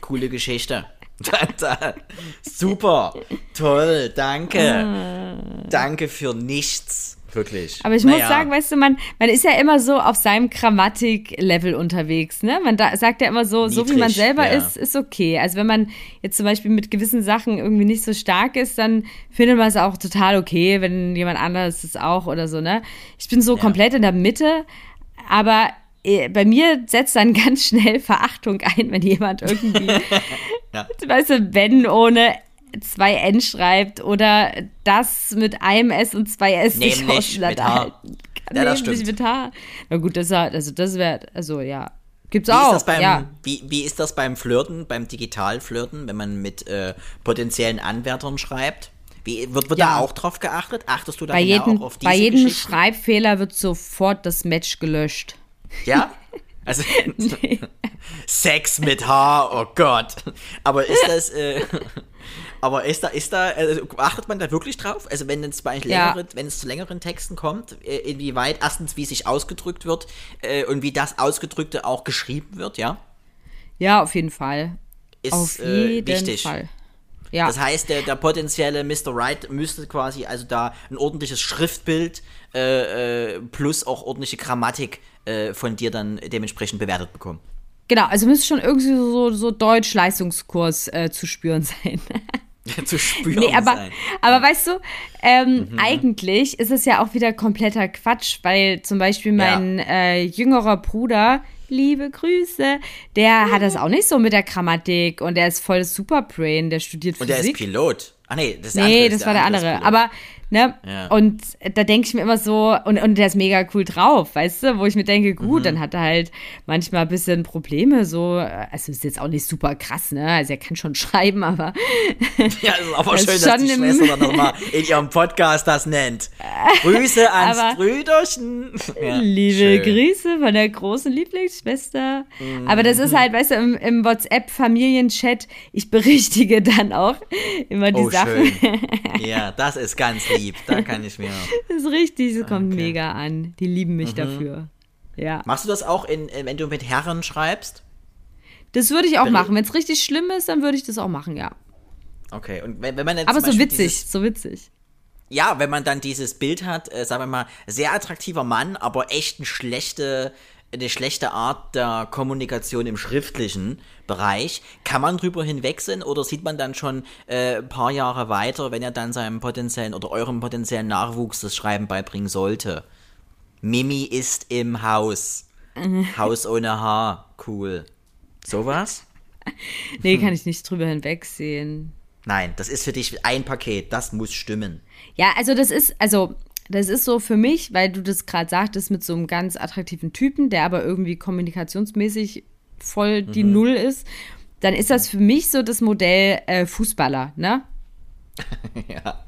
Coole Geschichte. (laughs) Super. Toll. Danke. Danke für nichts. Wirklich. Aber ich Naja, muss sagen, weißt du, man, man ist ja immer so auf seinem Grammatik-Level unterwegs, ne? Man da, sagt ja immer so, so wie man Niedrig, selber ja. ist, ist okay. Also wenn man jetzt zum Beispiel mit gewissen Sachen irgendwie nicht so stark ist, dann findet man es auch total okay, wenn jemand anderes es auch oder so, ne? Ich bin so komplett in der Mitte, aber äh, bei mir setzt dann (laughs) ganz schnell Verachtung ein, wenn jemand irgendwie, (laughs) Ja. (laughs) weißt du, wenn ohne zwei N schreibt oder das mit einem S und zwei S nicht mit H. auseinanderhalten kann. Ja, das stimmt. mit H. Na gut, das, also das wäre, also ja, gibt's Wie auch. ist, das beim, ja. wie, wie ist das beim Flirten, beim Digitalflirten, wenn man mit äh, potenziellen Anwärtern schreibt? Wie, wird wird Ja. da auch drauf geachtet? Achtest du da Bei genau jedem, auch auf diese bei jedem? Schreibfehler wird sofort das Match gelöscht. Ja? (laughs) Also (laughs) Sex mit Haar, oh Gott. Aber ist das, äh, aber ist da, ist da, äh, achtet man da wirklich drauf? Also wenn es bei Ja. längeren, wenn es zu längeren Texten kommt, äh, inwieweit erstens, wie sich ausgedrückt wird äh, und wie das Ausgedrückte auch geschrieben wird, ja? Ja, auf jeden Fall. Ist auf äh, jeden wichtig. Fall. Ja. Das heißt, der, der potenzielle Mr. Right müsste quasi also da ein ordentliches Schriftbild äh, äh, plus auch ordentliche Grammatik äh, von dir dann dementsprechend bewertet bekommen. Genau, also müsste schon irgendwie so, so Deutsch-Leistungskurs äh, zu spüren (laughs) sein. (laughs) zu spüren Nee, aber, sein. aber weißt du, ähm, Mhm. eigentlich ist es ja auch wieder kompletter Quatsch, weil zum Beispiel Ja. mein äh, jüngerer Bruder, liebe Grüße, der hat das auch nicht so mit der Grammatik und der ist voll Superbrain, der studiert Und der ist Physik. Pilot. Ah nee, das Nee, das war der andere. Pilot. Aber, ne, Ja. und da denke ich mir immer so, und, und der ist mega cool drauf, weißt du, wo ich mir denke, Mhm. gut, dann hat er halt manchmal ein bisschen Probleme, so, also ist jetzt auch nicht super krass, ne, also er kann schon (laughs) schreiben, aber (laughs) Ja, es ist aber schön, dass die Schwester dann nochmal in ihrem Podcast das nennt. Grüße (laughs) ans Aber- Brüderchen. Ja, liebe schön. Grüße von der großen Lieblingsschwester. Aber das ist halt, weißt du, im, im WhatsApp-Familienchat, ich berichtige dann auch immer die Oh, Sachen. schön. Ja, das ist ganz lieb. Da kann ich mir. (laughs) Das ist richtig, das kommt Okay. Mhm. mega an. Die lieben mich dafür. Ja. Machst du das auch, in, äh, wenn du mit Herren schreibst? Das würde ich auch Beri- machen. Wenn es richtig schlimm ist, dann würde ich das auch machen, ja. Okay, und wenn, wenn man jetzt Aber so witzig, Dieses, so witzig. ja, wenn man dann dieses Bild hat, äh, sagen wir mal, sehr attraktiver Mann, aber echt eine schlechte, eine schlechte Art der Kommunikation im schriftlichen Bereich, kann man drüber hinwegsehen oder sieht man dann schon äh, ein paar Jahre weiter, wenn er dann seinem potenziellen oder eurem potenziellen Nachwuchs das Schreiben beibringen sollte? Mimi ist im Haus. (laughs) Haus ohne Haar. Cool. Sowas? (laughs) Nee, kann ich nicht drüber hinwegsehen. Nein, das ist für dich ein Paket. Das muss stimmen. Ja, also das ist, also das ist so für mich, weil du das gerade sagtest, mit so einem ganz attraktiven Typen, der aber irgendwie kommunikationsmäßig voll die Mhm. Null ist, dann ist das für mich so das Modell äh, Fußballer, ne? (laughs) Ja.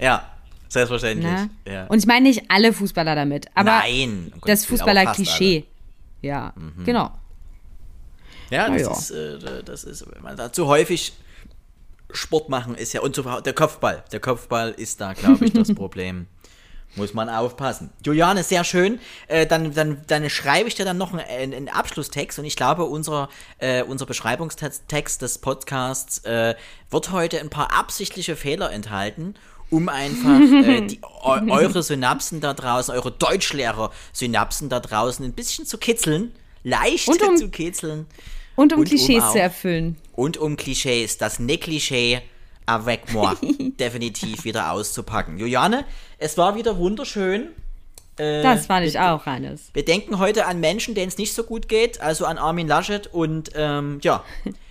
Ja, selbstverständlich. ne? Ja. Und ich meine nicht alle Fußballer damit, aber Nein, um das Fußballer-Klischee. Ja, genau. alle. Ja, das ja. ist, äh, das ist, wenn man da zu häufig Sport machen ist ja, und so, der Kopfball. Der Kopfball ist da, glaube ich, das (laughs) Problem. Muss man aufpassen. Juliane, sehr schön. Äh, dann, dann, dann schreibe ich dir dann noch einen, einen Abschlusstext und ich glaube, unser, äh, unser Beschreibungstext des Podcasts äh, wird heute ein paar absichtliche Fehler enthalten, um einfach äh, (laughs) die, eu, eure Synapsen da draußen, eure Deutschlehrer-Synapsen da draußen ein bisschen zu kitzeln, leicht um- zu kitzeln Und um Und um Klischees auch- zu erfüllen. und um Klischees, das Ne-Klischee avec (laughs) moi definitiv wieder auszupacken. Juliane, es war wieder wunderschön. Äh, Das fand ich auch, Hannes. Wir denken heute an Menschen, denen es nicht so gut geht, also an Armin Laschet und ähm, ja,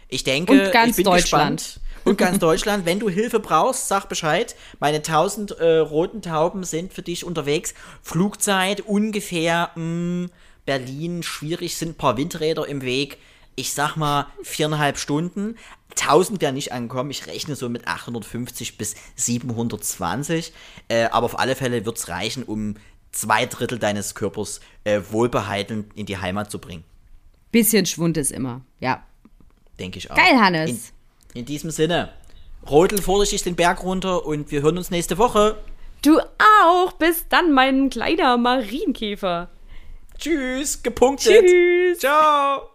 ich denke, Und ganz ich bin Deutschland. gespannt. Und ganz Deutschland, wenn du Hilfe brauchst, sag Bescheid. Meine 1000 äh, roten Tauben sind für dich unterwegs. Flugzeit ungefähr mh, Berlin, schwierig, sind ein paar Windräder im Weg. Ich sag mal viereinhalb Stunden. 1000 werden nicht ankommen. Ich rechne so mit 850 bis 720. Äh, aber auf alle Fälle wird's reichen, um zwei Drittel deines Körpers äh, wohlbehalten in die Heimat zu bringen. Bisschen Schwund ist immer. Ja. Denke ich auch. Geil, Hannes. In, in diesem Sinne, rodel vorsichtig den Berg runter und wir hören uns nächste Woche. Du auch. Bis dann, mein kleiner Marienkäfer. Tschüss, gepunktet. Tschüss. Ciao.